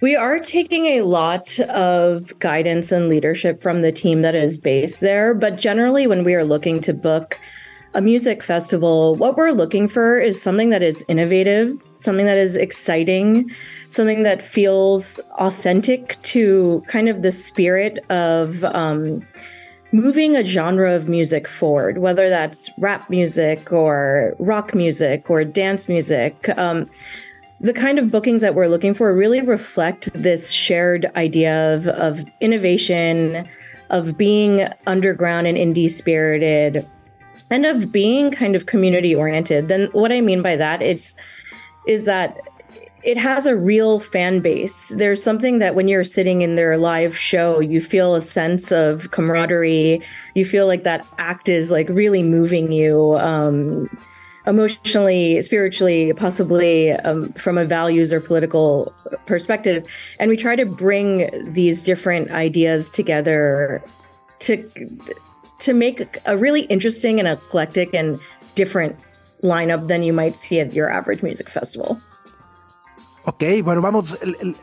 We are taking a lot of guidance and leadership from the team that is based there. But generally, when we are looking to book a music festival, what we're looking for is something that is innovative, something that is exciting, something that feels authentic to kind of the spirit of. Um, moving a genre of music forward, whether that's rap music or rock music or dance music. Um, the kind of bookings that we're looking for really reflect this shared idea of, of innovation, of being underground and indie spirited, and of being kind of community oriented. Then what I mean by that is is that it has a real fan base. There's something that when you're sitting in their live show, you feel a sense of camaraderie. You feel like that act is like really moving you. Um, emotionally, spiritually, possibly um, from a values or political perspective. And we try to bring these different ideas together to to make a really interesting and eclectic and different lineup than you might see at your average music festival. Ok, bueno, vamos,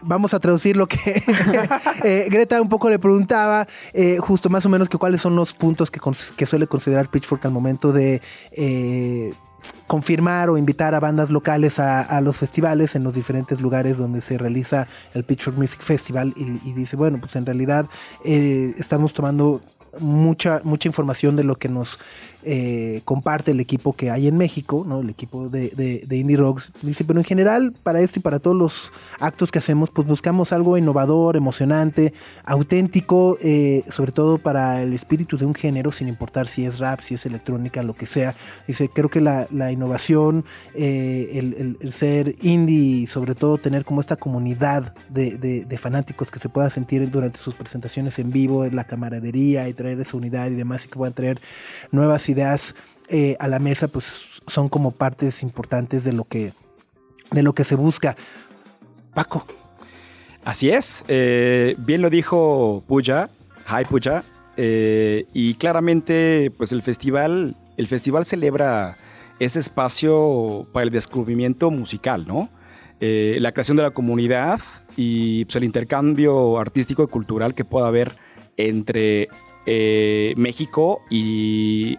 vamos a traducir lo que [LAUGHS] eh, Greta un poco le preguntaba, eh, justo más o menos que cuáles son los puntos que, que suele considerar Pitchfork al momento de eh, confirmar o invitar a bandas locales a, los festivales en los diferentes lugares donde se realiza el Pitchfork Music Festival y, dice, bueno, pues en realidad eh, estamos tomando mucha, mucha información de lo que nos eh, comparte el equipo que hay en México, ¿no? el equipo de, Indie Rocks. Dice, pero en general, para esto y para todos los actos que hacemos, pues buscamos algo innovador, emocionante, auténtico, eh, sobre todo para el espíritu de un género, sin importar si es rap, si es electrónica, lo que sea. Dice, creo que la, innovación, eh, el, ser indie y sobre todo tener como esta comunidad de, fanáticos que se pueda sentir durante sus presentaciones en vivo, en la camaradería y traer esa unidad y demás y que puedan traer nuevas ideas eh, a la mesa, pues son como partes importantes de lo que, de lo que se busca. Paco. Así es, eh, bien lo dijo Puya, Hi Puya, eh, y claramente pues el festival, el festival celebra ese espacio para el descubrimiento musical, ¿no? la creación de la comunidad y pues, el intercambio artístico y cultural que pueda haber entre eh, México y,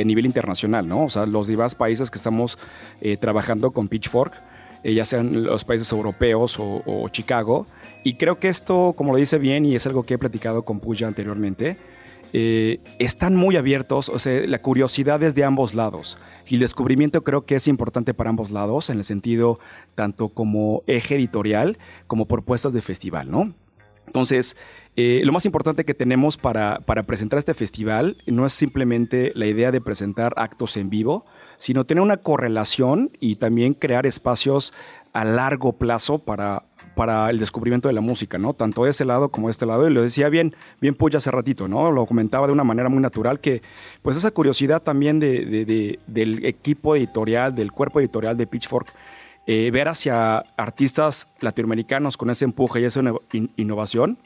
a nivel internacional, ¿no? O sea, los diversos países que estamos eh, trabajando con Pitchfork, eh, ya sean los países europeos o, Chicago. Y creo que esto, como lo dice bien, y es algo que he platicado con Puya anteriormente, están muy abiertos, o sea, la curiosidad es de ambos lados. Y el descubrimiento creo que es importante para ambos lados, en el sentido tanto como eje editorial como propuestas de festival, ¿no? Entonces, eh, lo más importante que tenemos para, presentar este festival no es simplemente la idea de presentar actos en vivo, sino tener una correlación y también crear espacios a largo plazo para, para el descubrimiento de la música, ¿no? Tanto de ese lado como de este lado. Y lo decía bien, bien Puya hace ratito, ¿no? Lo comentaba de una manera muy natural que, pues esa curiosidad también del equipo editorial, del cuerpo editorial de Pitchfork, eh, ver hacia artistas latinoamericanos con ese empuje y esa innovación,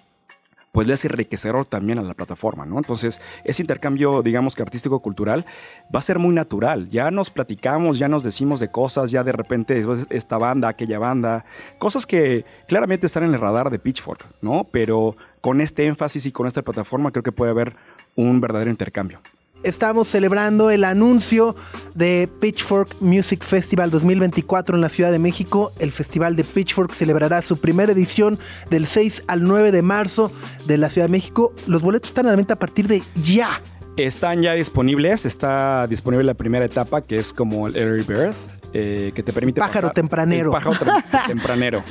pues le hace enriquecedor también a la plataforma, ¿no? Entonces, ese intercambio, digamos que artístico-cultural, va a ser muy natural. Ya nos platicamos, ya nos decimos de cosas, ya de repente esta banda, aquella banda, cosas que claramente están en el radar de Pitchfork, ¿no? Pero con este énfasis y con esta plataforma creo que puede haber un verdadero intercambio. Estamos celebrando el anuncio de Pitchfork Music Festival 2024 en la Ciudad de México. El festival de Pitchfork celebrará su primera edición del 6 al 9 de marzo de la Ciudad de México. Los boletos están a la venta a partir de ya. Están ya disponibles, está disponible la primera etapa que es como el Early Bird. eh, que te permite Pájaro pasar- tempranero. el pájaro tem- [LAUGHS] tempranero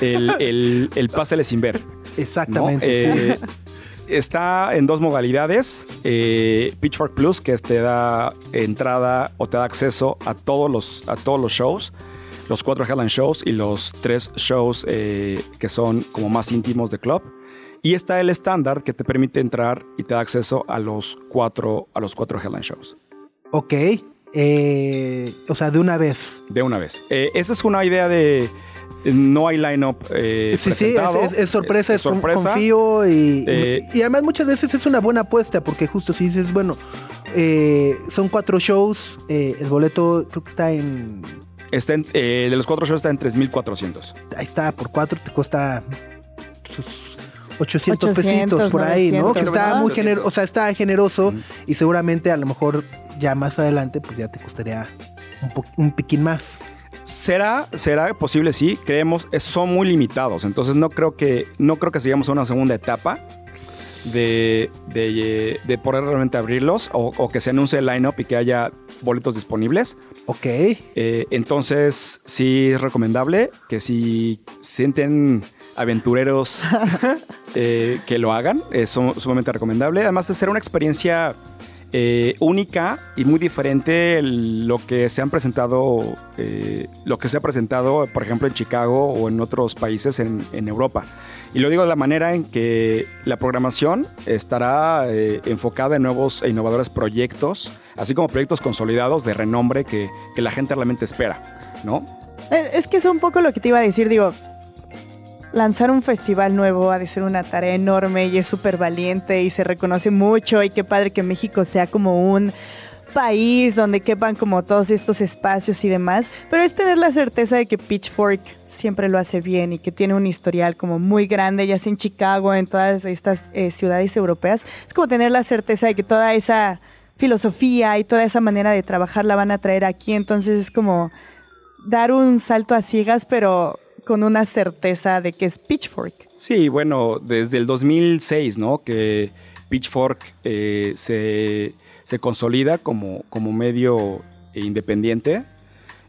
el, el, el pásale sin ver ¿no? Exactamente. Eh, sí. Está en dos modalidades. eh, Pitchfork Plus, que te da entrada o te da acceso a todos los, a todos los shows, los cuatro Helen Shows y los tres shows eh, que son como más íntimos de club. Y está el estándar que te permite entrar y te da acceso a los cuatro, a los cuatro Helen Shows Ok. eh, o sea, de una vez. de una vez. Esa es una idea de no hay line-up eh, Sí, sí, es, presentado. es- es sorpresa, es, sorpresa. confío y, Eh, y además muchas veces es una buena apuesta porque justo si dices, bueno, eh, son cuatro shows, eh, el boleto creo que está en, Está en- eh, de los cuatro shows está en 3.400. ahí está, por cuatro te cuesta sus 800, 800, pesitos por ahí, ¿no? Que 900, está muy generoso, o sea, está generoso y seguramente a lo mejor ya más adelante pues ya te costaría un, un piquín más. Será, será posible, sí. Creemos, son muy limitados. Entonces no creo que, no creo que sigamos a una segunda etapa de, de, de poder realmente abrirlos o, o que se anuncie el line-up y que haya boletos disponibles. Ok. Eh, entonces, sí es recomendable que si sienten aventureros [LAUGHS] eh, que lo hagan, es sum- sumamente recomendable. Además de ser una experiencia eh, única y muy diferente lo que se han presentado, eh, lo que se ha presentado, por ejemplo, en Chicago o en otros países en, Europa. Y lo digo de la manera en que la programación estará eh, enfocada en nuevos e innovadores proyectos, así como proyectos consolidados de renombre que, que la gente realmente espera, ¿no? Es que es un poco lo que te iba a decir, digo, lanzar un festival nuevo ha de ser una tarea enorme y es súper valiente y se reconoce mucho y qué padre que México sea como un país donde quepan como todos estos espacios y demás, pero es tener la certeza de que Pitchfork siempre lo hace bien y que tiene un historial como muy grande, ya sea en Chicago, en todas estas eh, ciudades europeas, es como tener la certeza de que toda esa filosofía y toda esa manera de trabajar la van a traer aquí, entonces es como dar un salto a ciegas, pero con una certeza de que es Pitchfork. Sí, bueno, desde el 2006, ¿no? Que Pitchfork eh, se, se consolida como, como medio independiente,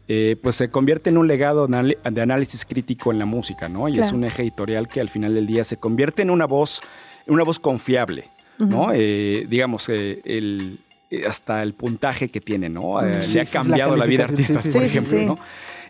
eh, pues se convierte en un legado de análisis crítico en la música, ¿no? Y es un eje editorial que al final del día se convierte en una voz, una voz confiable, ¿no? Eh, digamos, eh, el, hasta el puntaje que tiene, ¿no? Eh, Sí, le ha la cambiado la vida a artistas, sí, por sí, ejemplo, sí. ¿no?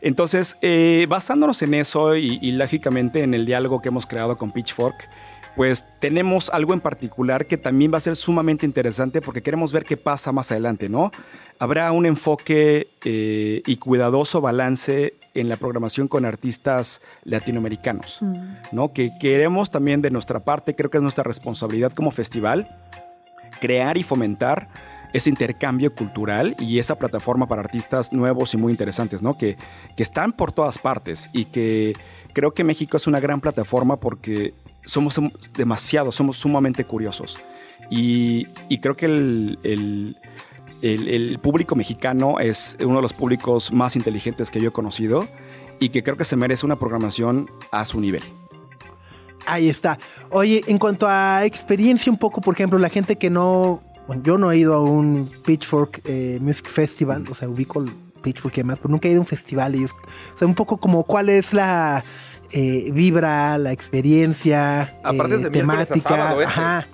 Entonces, eh, basándonos en eso y, y lógicamente en el diálogo que hemos creado con Pitchfork, pues tenemos algo en particular que también va a ser sumamente interesante porque queremos ver qué pasa más adelante, ¿no? Habrá un enfoque eh, y cuidadoso balance en la programación con artistas latinoamericanos, ¿no? Que queremos también de nuestra parte, creo que es nuestra responsabilidad como festival, crear y fomentar ese intercambio cultural y esa plataforma para artistas nuevos y muy interesantes, ¿no? Que, que están por todas partes y que creo que México es una gran plataforma porque somos som- demasiado, somos sumamente curiosos. Y, y creo que el- el- el público mexicano es uno de los públicos más inteligentes que yo he conocido y que creo que se merece una programación a su nivel. Ahí está. Oye, en cuanto a experiencia un poco, por ejemplo, la gente que no... Bueno, yo no he ido a un Pitchfork eh, Music Festival, o sea, ubico el Pitchfork y demás, pero nunca he ido a un festival. Y es, o sea, un poco como cuál es la eh, vibra, la experiencia, Aparte eh, de a temática. sábado, este. Ajá.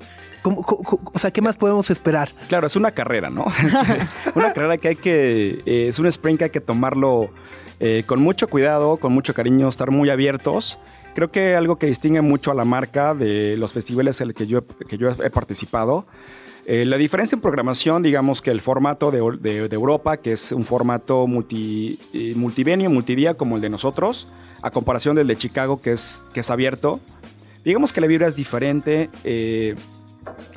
¿Cómo- cómo- cómo- o sea, ¿qué más podemos esperar? Claro, es una carrera, ¿no? [LAUGHS] Eh, una carrera que hay que, eh, es un sprint que hay que tomarlo eh, con mucho cuidado, con mucho cariño, estar muy abiertos. Creo que algo que distingue mucho a la marca de los festivales en los que yo, he- participado, eh, la diferencia en programación, digamos que el formato de, Europa, que es un formato multi, eh, multivenio, multidía como el de nosotros, a comparación del de Chicago, que es, abierto, digamos que la vibra es diferente. eh,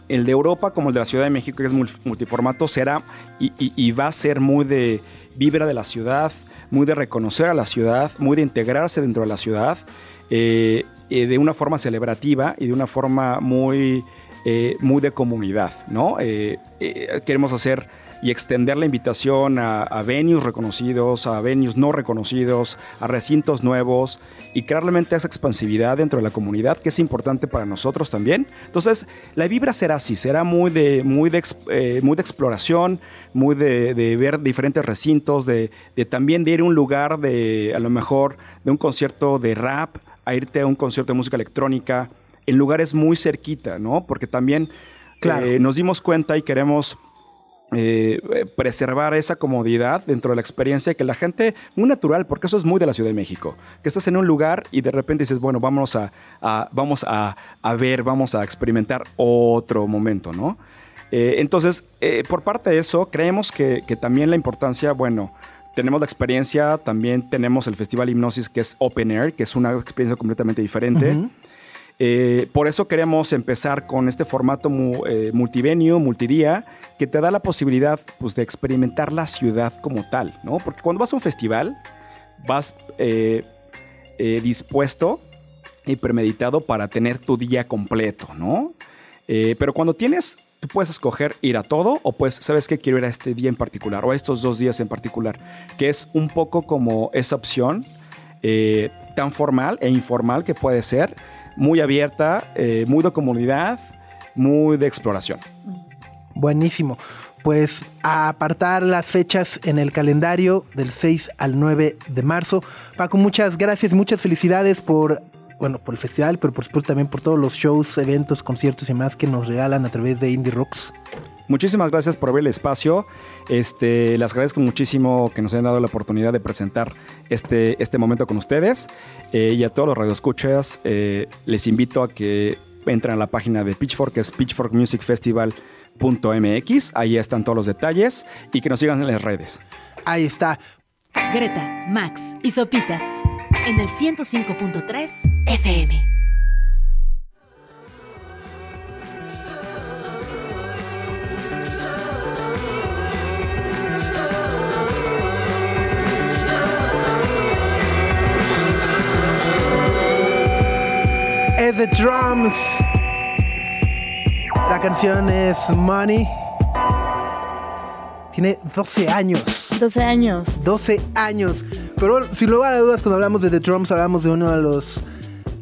el de Europa como el de la Ciudad de México, que es mul- multiformato, será y va a ser muy de vibra de la ciudad, muy de reconocer a la ciudad, muy de integrarse dentro de la ciudad, eh, eh, de una forma celebrativa y de una forma muy eh, muy de comunidad, ¿no? Eh, eh, queremos hacer y extender la invitación a, a venues reconocidos, a venues no reconocidos, a recintos nuevos y crear realmente esa expansividad dentro de la comunidad que es importante para nosotros también. Entonces, la vibra será así, será muy de, muy de, eh, muy de exploración, muy de, de ver diferentes recintos, de, de también de ir a un lugar de, a lo mejor, de un concierto de rap, a irte a un concierto de música electrónica, en lugares muy cerquita, ¿no? Porque también Claro. eh, nos dimos cuenta y queremos eh, preservar esa comodidad dentro de la experiencia que la gente, muy natural, porque eso es muy de la Ciudad de México, que estás en un lugar y de repente dices, bueno, vamos a, a- vamos a, a ver, vamos a experimentar otro momento, ¿no? Eh, entonces, por parte de eso, creemos que, que también la importancia, bueno, tenemos la experiencia, también tenemos el Festival Hipnosis, que es Open Air, que es una experiencia completamente diferente. Eh, por eso queremos empezar con este formato mu- eh, multivenue, multidía, que te da la posibilidad pues, de experimentar la ciudad como tal, ¿no? Porque cuando vas a un festival, vas eh, dispuesto y premeditado para tener tu día completo, ¿no? Pero cuando tienes, tú puedes escoger ir a todo o pues, ¿sabes qué? Quiero ir a este día en particular o a estos dos días en particular, que es un poco como esa opción eh, tan formal e informal que puede ser, muy abierta, eh, muy de comunidad, muy de exploración. Buenísimo. Pues a apartar las fechas en el calendario del 6 al 9 de marzo. Paco, muchas gracias, muchas felicidades por, bueno, por el festival, pero por supuesto también por todos los shows, eventos, conciertos y más que nos regalan a través de Indie Rocks. Muchísimas gracias por abrir el espacio. Este, les agradezco muchísimo que nos hayan dado la oportunidad de presentar este, este momento con ustedes. Eh, y a todos los radioescuchas, eh, les invito a que entren a la página de Pitchfork, que es pitchforkmusicfestival.mx. Ahí están todos los detalles y que nos sigan en las redes. Ahí está. Greta, Max y Sopitas en el 105.3 FM. Es The Drums. La canción es Money. Tiene 12 años. 12 años. 12 años. Pero sin lugar a dudas, cuando hablamos de The Drums, hablamos de uno de los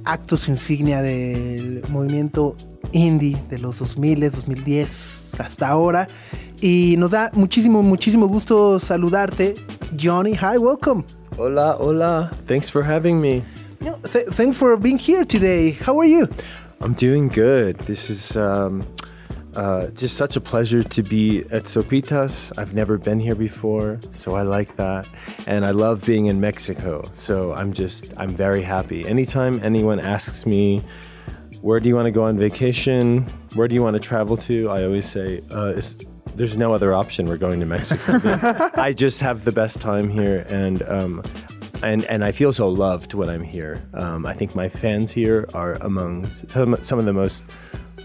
actos insignia del movimiento indie de los 2000, 2010 hasta ahora. Y nos da muchísimo, muchísimo gusto saludarte. Johnny, hi, welcome. Hola, hola. Thanks for having me. You know, th- thanks for being here today. How are you? I'm doing good. This is um, uh, just such a pleasure to be at Sopitas. I've never been here before, so I like that. And I love being in Mexico, so I'm just, I'm very happy. Anytime anyone asks me, where do you want to go on vacation? Where do you want to travel to? I always say, uh, it's, there's no other option. We're going to Mexico. [LAUGHS] I just have the best time here, and um, and and I feel so loved when I'm here. Um, I think my fans here are among some some of the most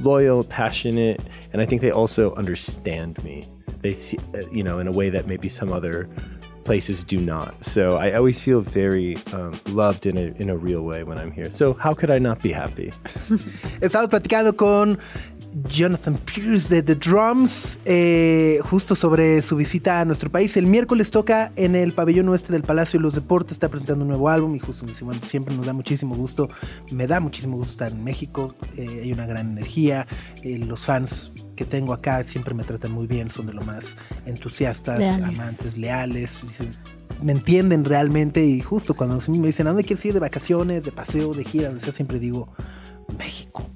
loyal, passionate, and I think they also understand me. They see, uh, you know, in a way that maybe some other places do not. So I always feel very um, loved in a in a real way when I'm here. So how could I not be happy? Estamos platicando con Jonathan Pierce de The Drums, eh, justo sobre su visita a nuestro país. El miércoles toca en el pabellón oeste del Palacio de los Deportes, está presentando un nuevo álbum y justo me dice, bueno, siempre nos da muchísimo gusto, me da muchísimo gusto estar en México, eh, hay una gran energía, eh, los fans que tengo acá siempre me tratan muy bien, son de lo más entusiastas, Leales. amantes, leales, dicen, me entienden realmente y justo cuando me dicen, ¿a dónde quieres ir de vacaciones, de paseo, de gira? Yo siempre digo, México.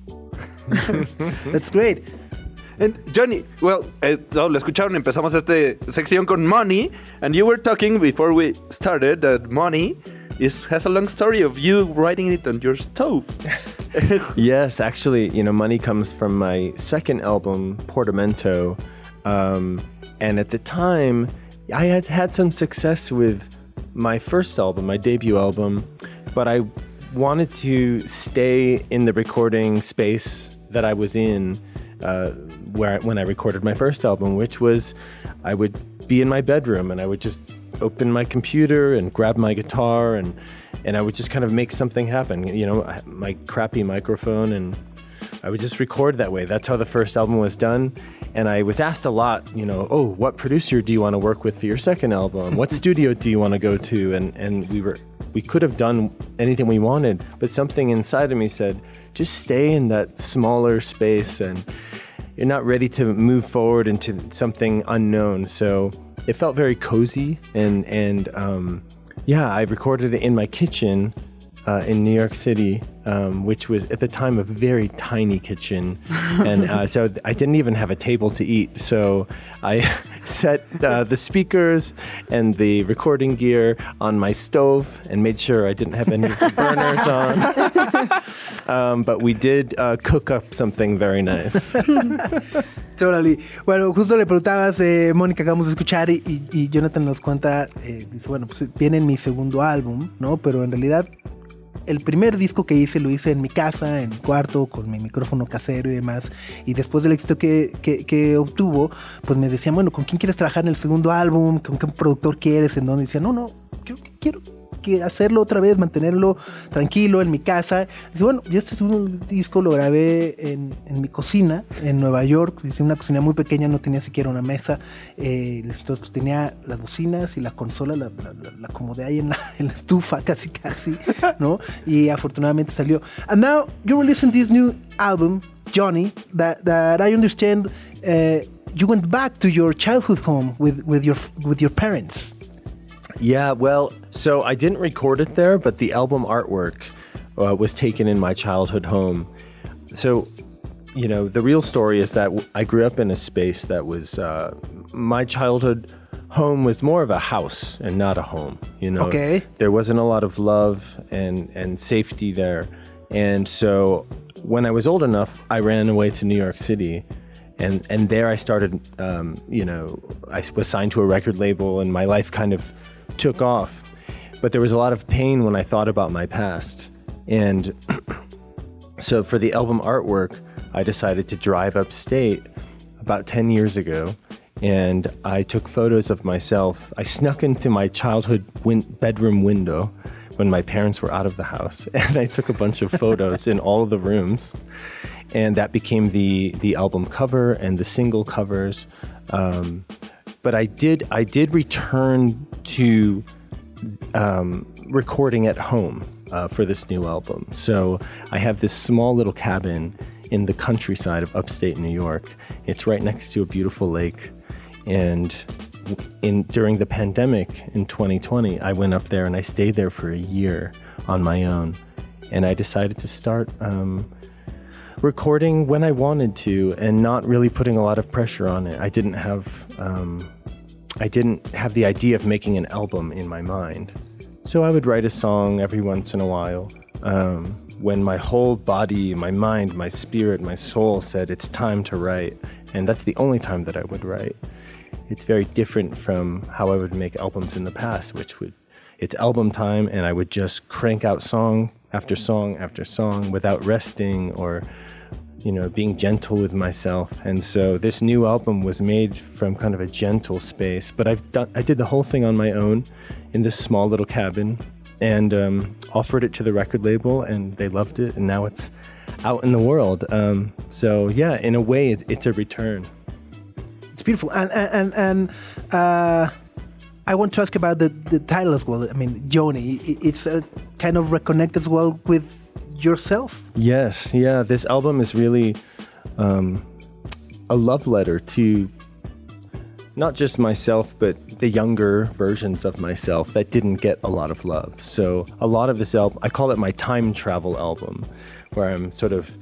[LAUGHS] That's great. And Johnny, well, eh, no, lo escucharon, empezamos esta sección con Money, and you were talking before we started that Money is has a long story of you writing it on your stove. [LAUGHS] Yes, actually, you know, money comes from my second album, Portamento. Um, and at the time, I had had some success with my first album, my debut album, but I wanted to stay in the recording space that I was in uh, where when I recorded my first album, which was I would be in my bedroom and I would just open my computer and grab my guitar and and I would just kind of make something happen. You know, my crappy microphone and I would just record that way. That's how the first album was done. And I was asked a lot, you know, oh, what producer do you want to work with for your second album? What [LAUGHS] studio do you want to go to? And and we were we could have done anything we wanted, but something inside of me said, just stay in that smaller space and you're not ready to move forward into something unknown. So it felt very cozy and and um, yeah, I recorded it in my kitchen uh, in New York City, um, which was at the time a very tiny kitchen, and uh, so I didn't even have a table to eat. So I [LAUGHS] set uh, the speakers and the recording gear on my stove and made sure I didn't have any of the burners [LAUGHS] on. um, but we did uh, cook up something very nice. [LAUGHS] Totally. Bueno, justo le preguntabas, eh, Mónica, acabamos de escuchar y, y- y Jonathan nos cuenta, eh, dice, bueno, pues viene mi segundo álbum, ¿no? Pero en realidad el primer disco que hice lo hice en mi casa, en mi cuarto, con mi micrófono casero y demás. Y después del éxito que, que- obtuvo, pues me decían, bueno, ¿con quién quieres trabajar en el segundo álbum? ¿Con qué productor quieres? En dónde? Y decía, no, no, que quiero hacerlo otra vez, mantenerlo tranquilo en mi casa. Dice, bueno, este segundo disco lo grabé en, en mi cocina, en Nueva York. Dice, una cocina muy pequeña, no tenía siquiera una mesa. Eh, entonces tenía las bocinas y la consola, la, la, la- acomodé ahí [LAUGHS] en la, estufa, casi, casi, ¿no? Y afortunadamente salió. And now you releasing this new album, Johnny, that, that I understand uh, you went back to your childhood home with, with, your, with your parents. Yeah, well, so I didn't record it there, but the album artwork uh, was taken in my childhood home. So, you know, the real story is that I grew up in a space that was uh, my childhood home was more of a house and not a home. You know, Okay. there wasn't a lot of love and and safety there, and so when I was old enough, I ran away to New York City and and there I started. Um, you know, I was signed to a record label, and my life kind of took off. But there was a lot of pain when I thought about my past, and [CLEARS THROAT] so for the album artwork, I decided to drive upstate about ten years ago. And I took photos of myself. I snuck into my childhood win- bedroom window when my parents were out of the house, [LAUGHS] and I took a bunch of photos in all of the rooms and that became the the album cover and the single covers. Um, but I did I did return to um, recording at home uh, for this new album. So I have this small little cabin in the countryside of upstate New York. It's right next to a beautiful lake, and in during the pandemic in 2020, I went up there and I stayed there for a year on my own, and I decided to start. Um, recording when I wanted to and not really putting a lot of pressure on it. I didn't have um, I didn't have the idea of making an album in my mind. So I would write a song every once in a while. Um, when my whole body, my mind, my spirit, my soul said it's time to write, and that's the only time that I would write. It's very different from how I would make albums in the past, which would it's album time and I would just crank out song after song after song without resting or you know being gentle with myself and so this new album was made from kind of a gentle space but I've done I did the whole thing on my own in this small little cabin and um, offered it to the record label and they loved it and now it's out in the world um, so yeah in a way it's, it's a return It's beautiful. And and and uh, I want to ask about the, the title as well. I mean, Joni. It's a kind of reconnect as well with yourself. Yes, yeah. This album is really um, a love letter to not just myself, but the younger versions of myself that didn't get a lot of love. So a lot of this album, I call it my time travel album, where I'm sort of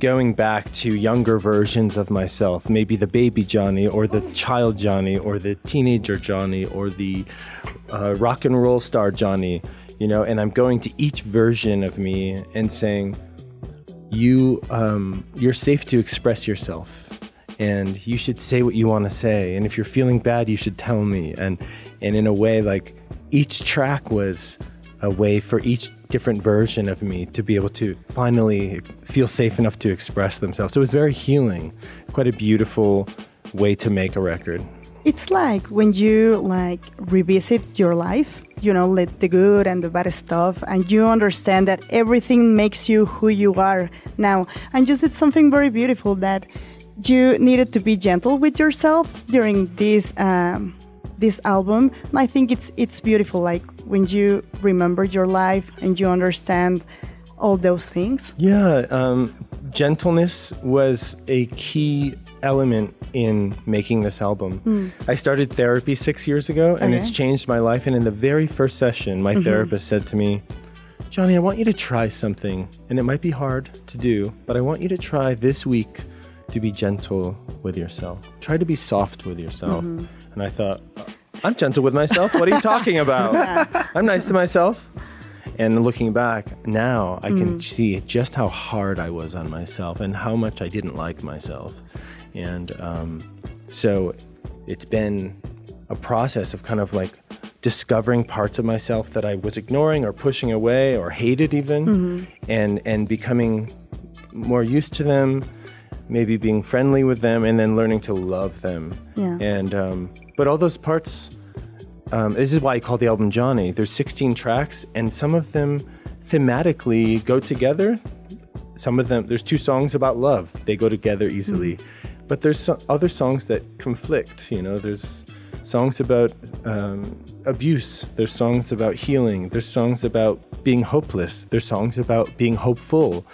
going back to younger versions of myself, maybe the baby Johnny, or the child Johnny, or the teenager Johnny, or the uh, rock and roll star Johnny, you know, and I'm going to each version of me and saying, you um, you're safe to express yourself and you should say what you want to say and if you're feeling bad you should tell me. And and in a way like each track was a way for each different version of me to be able to finally feel safe enough to express themselves. So it was very healing quite a beautiful way to make a record It's like when you like revisit your life, you know, like the good and the bad stuff, and you understand that everything makes you who you are now. And you said something very beautiful that you needed to be gentle with yourself during this um, this album. And I think it's it's beautiful, like when you remember your life and you understand all those things. Yeah, um, gentleness was a key element in making this album. Hmm. I started therapy six years ago, and it's changed my life. And in the very first session, my mm-hmm. therapist said to me, Johnny, I want you to try something, and it might be hard to do, but I want you to try this week to be gentle with yourself. Try to be soft with yourself. Mm-hmm. And I thought, I'm gentle with myself. What are you talking about? [LAUGHS] I'm nice to myself. And looking back now, I can see just how hard I was on myself and how much I didn't like myself. And um, so it's been a process of kind of like discovering parts of myself that I was ignoring or pushing away or hated even, and and becoming more used to them, maybe being friendly with them, and then learning to love them. Yeah. And um, but all those parts um, this is why I call the album Johnny. There's 16 tracks, and some of them thematically go together. Some of them, there's two songs about love. They go together easily. But there's so, other songs that conflict. You know, there's songs about um, abuse. There's songs about healing. There's songs about being hopeless. There's songs about being hopeful.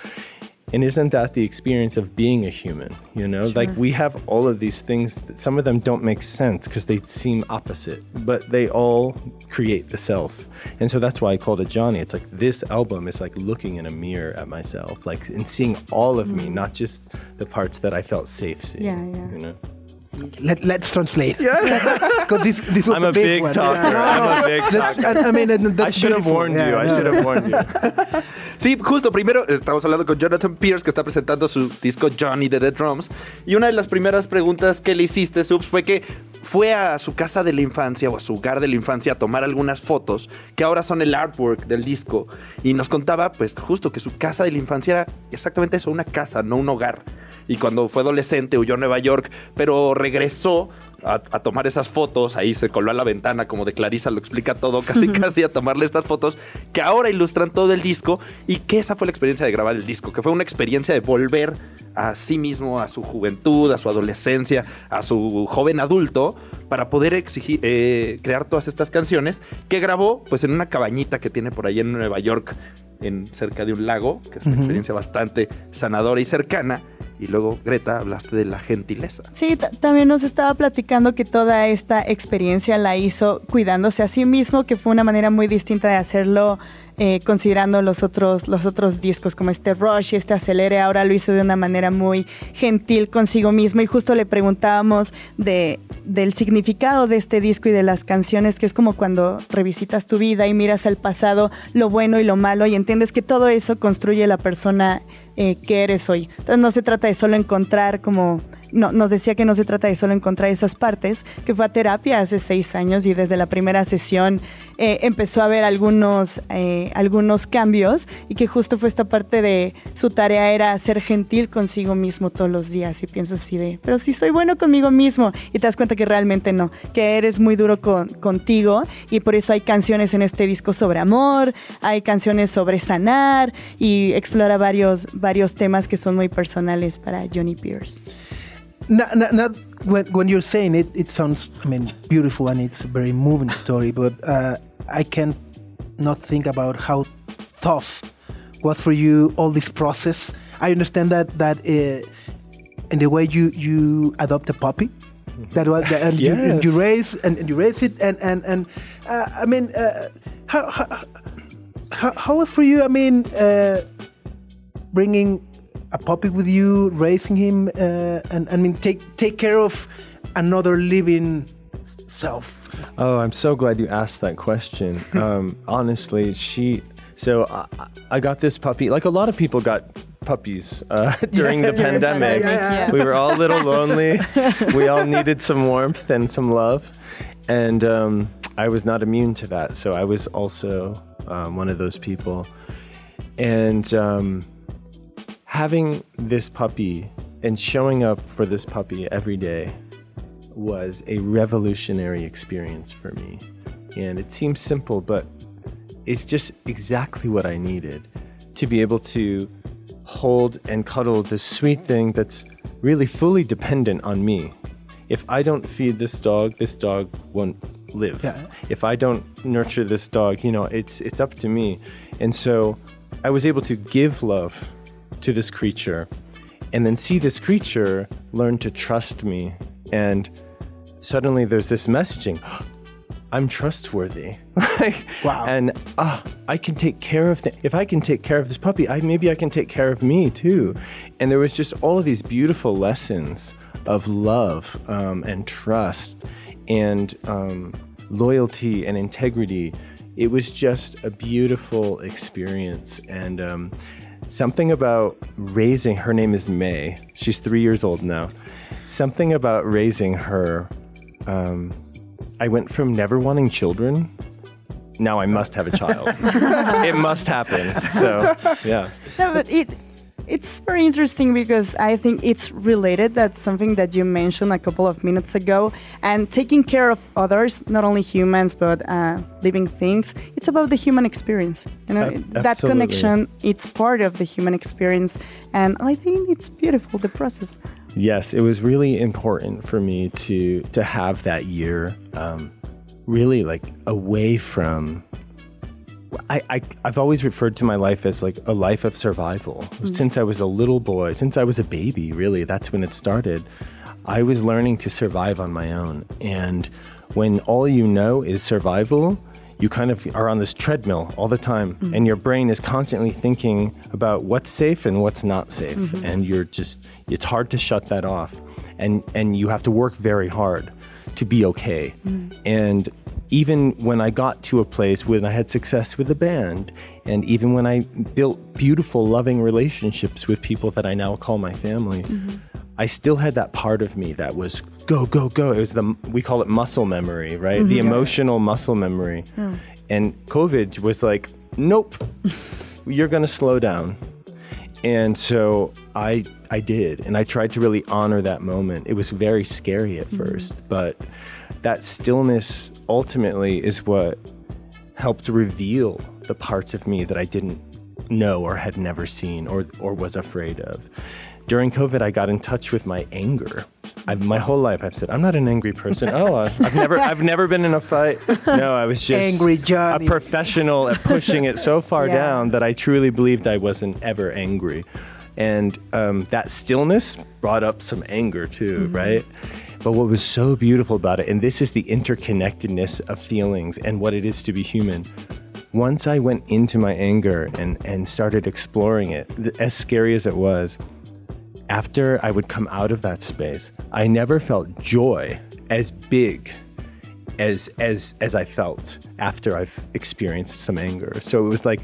And isn't that the experience of being a human? You know, like we have all of these things. That some of them don't make sense because they seem opposite, but they all create the self. And so that's why I called it Johnny. It's like this album is like looking in a mirror at myself, like and seeing all of me, mm-hmm. not just the parts that I felt safe seeing. Yeah, yeah. You know, Let, let's translate. Because [LAUGHS] this, this was I'm a big, big one. talker. Yeah, no, I'm a big talker. I, I mean, I should have warned Yeah, you. I should have warned you. [LAUGHS] Sí, justo primero estamos hablando con Jonathan Pierce que está presentando su disco Johnny de The Drums y una de las primeras preguntas que le hiciste, Subs, fue que fue a su casa de la infancia o a su hogar de la infancia a tomar algunas fotos que ahora son el artwork del disco y nos contaba pues justo que su casa de la infancia era exactamente eso, una casa, no un hogar. Y cuando fue adolescente huyó a Nueva York, pero regresó a, a tomar esas fotos, ahí se coló a la ventana, como de Clarisa lo explica todo, casi casi a tomarle estas fotos, que ahora ilustran todo el disco, y que esa fue la experiencia de grabar el disco, que fue una experiencia de volver a sí mismo, a su juventud, a su adolescencia, a su joven adulto, para poder exigir, eh, crear todas estas canciones, que grabó pues en una cabañita que tiene por ahí en Nueva York, en, cerca de un lago, que es una experiencia bastante sanadora y cercana. Y luego, Greta, hablaste de la gentileza. Sí, ta- también nos estaba platicando que toda esta experiencia la hizo cuidándose a sí mismo, que fue una manera muy distinta de hacerlo eh, considerando los otros, los otros discos como este Rush y este Acelere. Ahora lo hizo de una manera muy gentil consigo mismo y justo le preguntábamos de, del significado de este disco y de las canciones, que es como cuando revisitas tu vida y miras al pasado, lo bueno y lo malo y entiendes que todo eso construye la persona eh, que eres hoy. Entonces no se trata de solo encontrar como... No, nos decía que no se trata de solo encontrar esas partes, que fue a terapia hace seis años y desde la primera sesión eh, empezó a ver algunos, eh, algunos cambios y que justo fue esta parte de su tarea era ser gentil consigo mismo todos los días y piensas así de, pero si soy bueno conmigo mismo y te das cuenta que realmente no, que eres muy duro con, contigo y por eso hay canciones en este disco sobre amor, hay canciones sobre sanar y explora varios, varios temas que son muy personales para Johnny Pierce. Not, not, not when, when you're saying it, it sounds, I mean, beautiful and it's a very moving story, but uh, I can't not think about how tough was for you all this process. I understand that that uh, in the way you you adopt a puppy, that was that, and you, and you raise and, and you raise it and and and uh, I mean, uh, how, how how how was for you? I mean, uh, bringing a puppy with you, raising him, uh, and I mean, take take care of another living self. Oh, I'm so glad you asked that question. [LAUGHS] Um, honestly, she. So I, I got this puppy. Like a lot of people got puppies uh, [LAUGHS] during the [LAUGHS] During the pandemic. pandemic, yeah. We were all a little lonely. we all needed some warmth and some love, and um, I was not immune to that. So I was also um, one of those people. And um, having this puppy and showing up for this puppy every day was a revolutionary experience for me. And it seems simple, but it's just exactly what I needed to be able to hold and cuddle this sweet thing that's really fully dependent on me. If I don't feed this dog, this dog won't live. Yeah. If I don't nurture this dog, you know, it's it's up to me. And so I was able to give love to this creature and then see this creature learn to trust me and suddenly there's this messaging [GASPS] I'm trustworthy. [LAUGHS] like, Wow. And ah, I can take care of th- if I can take care of this puppy, I maybe I can take care of me too. And there was just all of these beautiful lessons of love um, and trust and um, loyalty and integrity. It was just a beautiful experience and. Um, Something about raising her name is May. She's three years old now. Something about raising her um, I went from never wanting children. Now I must have a child. [LAUGHS] it must happen. So, yeah. No, but it it's very interesting because I think it's related. That's something that you mentioned a couple of minutes ago. And taking care of others, not only humans but uh, living things, it's about the human experience. You know, Ab- that connection, it's part of the human experience, and I think it's beautiful the process. Yes, it was really important for me to to have that year um, really like away from I, I I've always referred to my life as like a life of survival. Hmm. Since I was a little boy, since I was a baby, really, that's when it started. I was learning to survive on my own. And when all you know is survival, you kind of are on this treadmill all the time. Hmm. And your brain is constantly thinking about what's safe and what's not safe. Mm-hmm. And you're just it's hard to shut that off. And and you have to work very hard to be okay. Hmm. And even when I got to a place when I had success with the band, and even when I built beautiful, loving relationships with people that I now call my family, mm-hmm. I still had that part of me that was go, go, go. It was the, we call it muscle memory, right? Mm-hmm. The emotional muscle memory. And COVID was like, nope, [LAUGHS] you're going to slow down. And so I I did and I tried to really honor that moment. It was very scary at mm-hmm. first, but that stillness ultimately is what helped reveal the parts of me that I didn't know or had never seen or or was afraid of. During COVID, I got in touch with my anger. I've, my whole life, I've said I'm not an angry person. Oh, I've I've never, I've never been in a fight. No, I was just Angry Johnny. a professional at pushing it so far Yeah. down that I truly believed I wasn't ever angry. And um, that stillness brought up some anger too, right? But what was so beautiful about it, and this is the interconnectedness of feelings and what it is to be human. Once I went into my anger and, and started exploring it, as scary as it was, after I would come out of that space, I never felt joy as big as as as I felt after I've experienced some anger. So it was like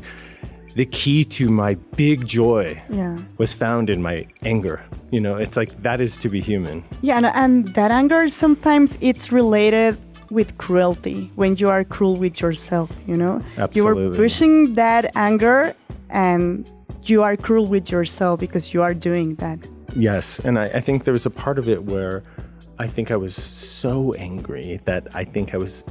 the key to my big joy Yeah. was found in my anger. You know, it's like that is to be human. Yeah, and, and that anger sometimes it's related with cruelty when you are cruel with yourself, you know? You are pushing that anger and you are cruel with yourself because you are doing that. Yes, and I, I think there was a part of it where I think I was so angry that I think I was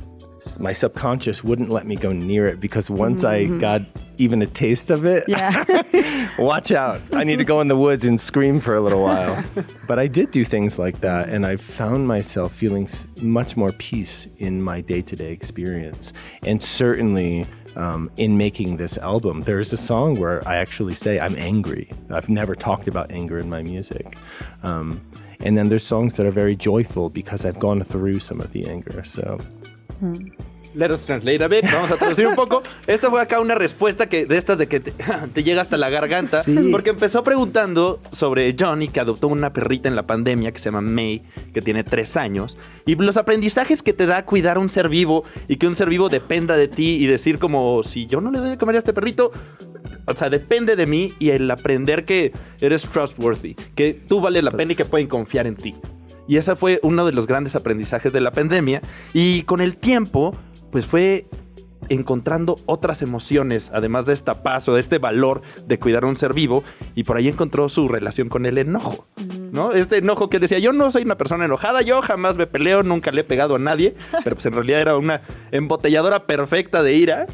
my subconscious wouldn't let me go near it because once I mm-hmm. got even a taste of it, Yeah. [LAUGHS] watch out. I need to go in the woods and scream for a little while. [LAUGHS] But I did do things like that, and I found myself feeling much more peace in my day to day experience. And certainly um, in making this album, there's a song where I actually say I'm angry. I've never talked about anger in my music. Um, and then there's songs that are very joyful because I've gone through some of the anger. So Let us translate a bit. Vamos a traducir un poco. Esta fue acá una respuesta que de estas de que te, [LAUGHS] te llega hasta la garganta. Sí. Porque empezó preguntando sobre Johnny, que adoptó una perrita en la pandemia que se llama May, que tiene tres años. Y los aprendizajes que te da cuidar un ser vivo y que un ser vivo dependa de ti y decir como, si yo no le doy de comer a este perrito, o sea, depende de mí y el aprender que eres trustworthy, que tú vales la pena y que pueden confiar en ti. Y ese fue uno de los grandes aprendizajes de la pandemia. Y con el tiempo, pues fue encontrando otras emociones, además de esta paz o de este valor de cuidar a un ser vivo, y por ahí encontró su relación con el enojo. ¿no? Este enojo que decía, yo no soy una persona enojada, yo jamás me peleo, nunca le he pegado a nadie, pero pues en realidad era una embotelladora perfecta de ira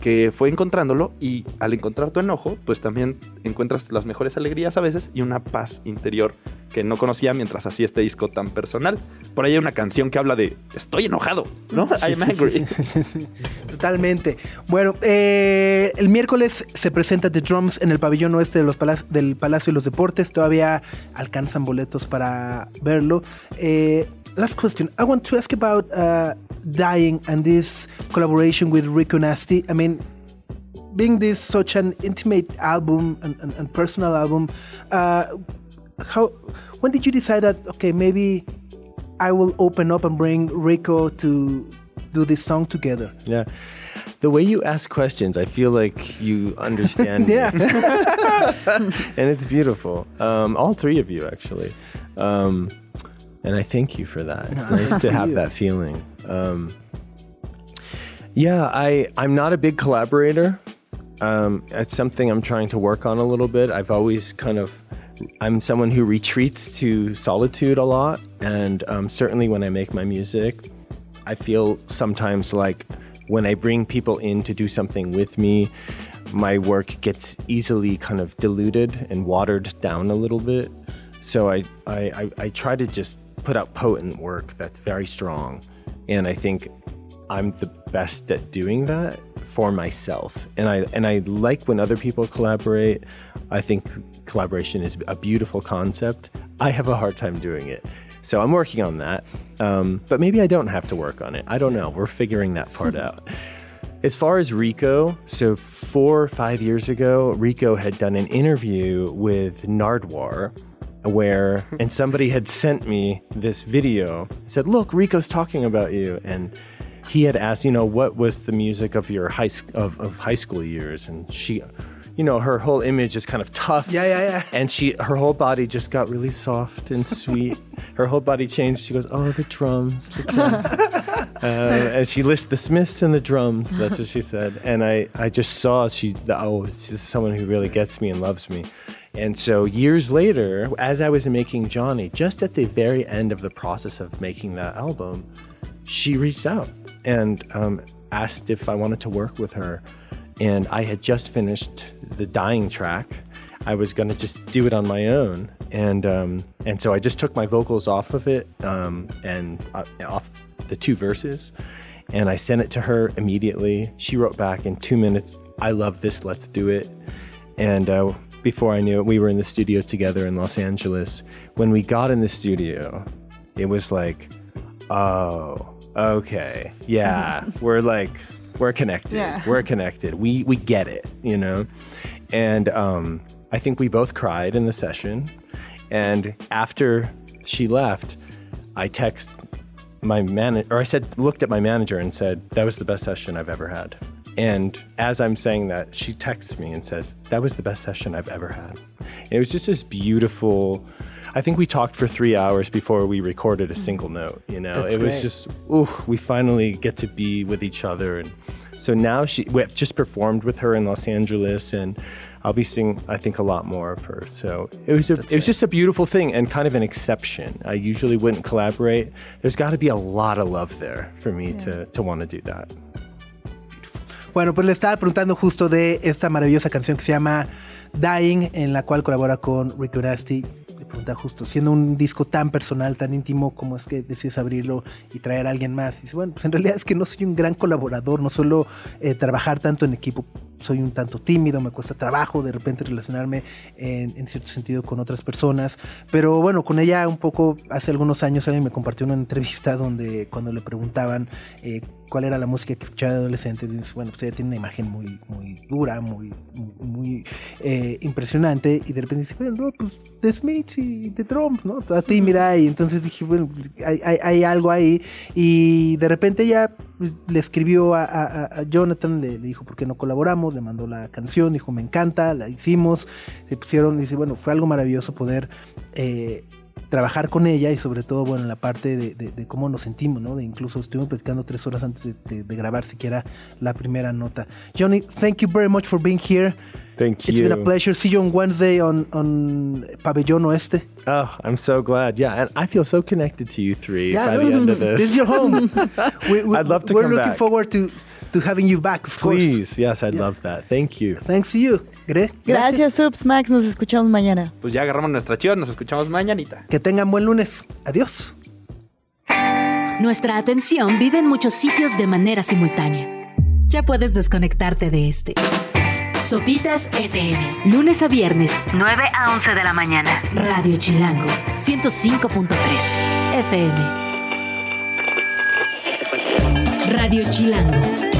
que fue encontrándolo y al encontrar tu enojo, pues también encuentras las mejores alegrías a veces y una paz interior que no conocía mientras hacía este disco tan personal. Por ahí hay una canción que habla de estoy enojado, ¿no? I'm angry. [LAUGHS] Totalmente. Bueno, eh, el miércoles se presenta The Drums en el pabellón oeste de los palac- del Palacio de los Deportes. Todavía alcanzan boletos para verlo. Eh, last question. I want to ask about uh, Dying and this collaboration with Rico Nasty. I mean, being this such an intimate album and, and, and personal album, uh, how when did you decide that okay maybe I will open up and bring Rico to do this song together? Yeah. The way you ask questions, I feel like you understand. [LAUGHS] Yeah. [LAUGHS] and it's beautiful. Um, all three of you, actually. Um, and I thank you for that. It's [LAUGHS] nice to have that feeling. Um, yeah, I, I'm not a big collaborator. Um, it's something I'm trying to work on a little bit. I've always kind of, I'm someone who retreats to solitude a lot. And um, certainly when I make my music, I feel sometimes like when I bring people in to do something with me, my work gets easily kind of diluted and watered down a little bit. So I, I, I, I try to just put out potent work that's very strong. And I think I'm the best at doing that for myself. And I and I like when other people collaborate. I think collaboration is a beautiful concept. I have a hard time doing it. So I'm working on that. Um, but maybe I don't have to work on it. I don't know. We're figuring that part [LAUGHS] out. As far as Rico, so four or five years ago, Rico had done an interview with Nardwar where, [LAUGHS] and somebody had sent me this video, said, Look, Rico's talking about you. And he had asked, you know, what was the music of your high, of, of high school years? And she, you know, her whole image is kind of tough. Yeah, yeah, yeah. And she, her whole body just got really soft and sweet. [LAUGHS] her whole body changed. She goes, "Oh, the drums, the drums." [LAUGHS] uh, and she lists the Smiths and the drums. That's what she said. And I, I just saw she, oh, she's someone who really gets me and loves me. And so years later, as I was making Johnny, just at the very end of the process of making that album, she reached out and um, asked if I wanted to work with her. And I had just finished the dying track. I was going to just do it on my own, and um, and so I just took my vocals off of it um, and uh, off the two verses, and I sent it to her immediately. She wrote back in two minutes. I love this. Let's do it. And uh, before I knew it, we were in the studio together in Los Angeles. When we got in the studio, it was like, oh, okay, yeah, [LAUGHS] we're like, we're connected. Yeah. We're connected. We we get it, you know. And um, I think we both cried in the session. And after she left, I text my manager, or I said, looked at my manager and said, that was the best session I've ever had. And as I'm saying that, she texts me and says, that was the best session I've ever had. And it was just this beautiful. I think we talked for three hours before we recorded a single note. You know, That's it was great. just, ooh, we finally get to be with each other. And so now she, we have just performed with her in Los Angeles, and I'll be seeing, I think, a lot more of her. So it was, a, it was just a beautiful thing and kind of an exception. I usually wouldn't collaborate. There's got to be a lot of love there for me to, to want to do that. Bueno, pues le estaba preguntando justo de esta maravillosa canción que se llama Dying, en la cual colabora con Rico Nasty. Le pregunta justo, siendo un disco tan personal, tan íntimo, ¿cómo es que decides abrirlo y traer a alguien más? Y dice, bueno, pues en realidad es que no soy un gran colaborador, no suelo eh, trabajar tanto en equipo, soy un tanto tímido, me cuesta trabajo de repente relacionarme en, en cierto sentido con otras personas. Pero bueno, con ella un poco, hace algunos años alguien me compartió una entrevista donde cuando le preguntaban eh, cuál era la música que escuchaba de adolescente, bueno, pues ella tiene una imagen muy, muy dura, muy, muy, eh, impresionante, y de repente dice, bueno, no, pues The Smiths y The Drums, ¿no? Toda tímida, y entonces dije, bueno, hay, hay- hay algo ahí, y de repente ella pues, le escribió a, Jonathan, le, le dijo, ¿por qué no colaboramos? Le mandó la canción, dijo, me encanta, la hicimos, se pusieron, dice, bueno, fue algo maravilloso poder... eh, trabajar con ella y sobre todo, bueno, en la parte de, de- de cómo nos sentimos, ¿no? De incluso estuvimos platicando tres horas antes de, grabar siquiera la primera nota. Johnny, thank you very much for being here. Thank It's you. been a pleasure. See you on Wednesday on, on Pabellón Oeste. Oh, I'm so glad. Yeah, and I feel so connected to you three Yeah, by no, the no, end no, of this. This is your home. [LAUGHS] we, we, I'd love to We're come looking back. forward to, to having you back, of course. Please, yes, I'd love that. Thank you. Thanks to you. Gre- Gracias, Subs Max. Nos escuchamos mañana. Pues ya agarramos nuestra chiva, nos escuchamos mañanita. Que tengan buen lunes. Adiós. Nuestra atención vive en muchos sitios de manera simultánea. Ya puedes desconectarte de este. Sopitas FM. Lunes a viernes, 9 a 11 de la mañana. Radio Chilango, 105.3 FM. Radio Chilango.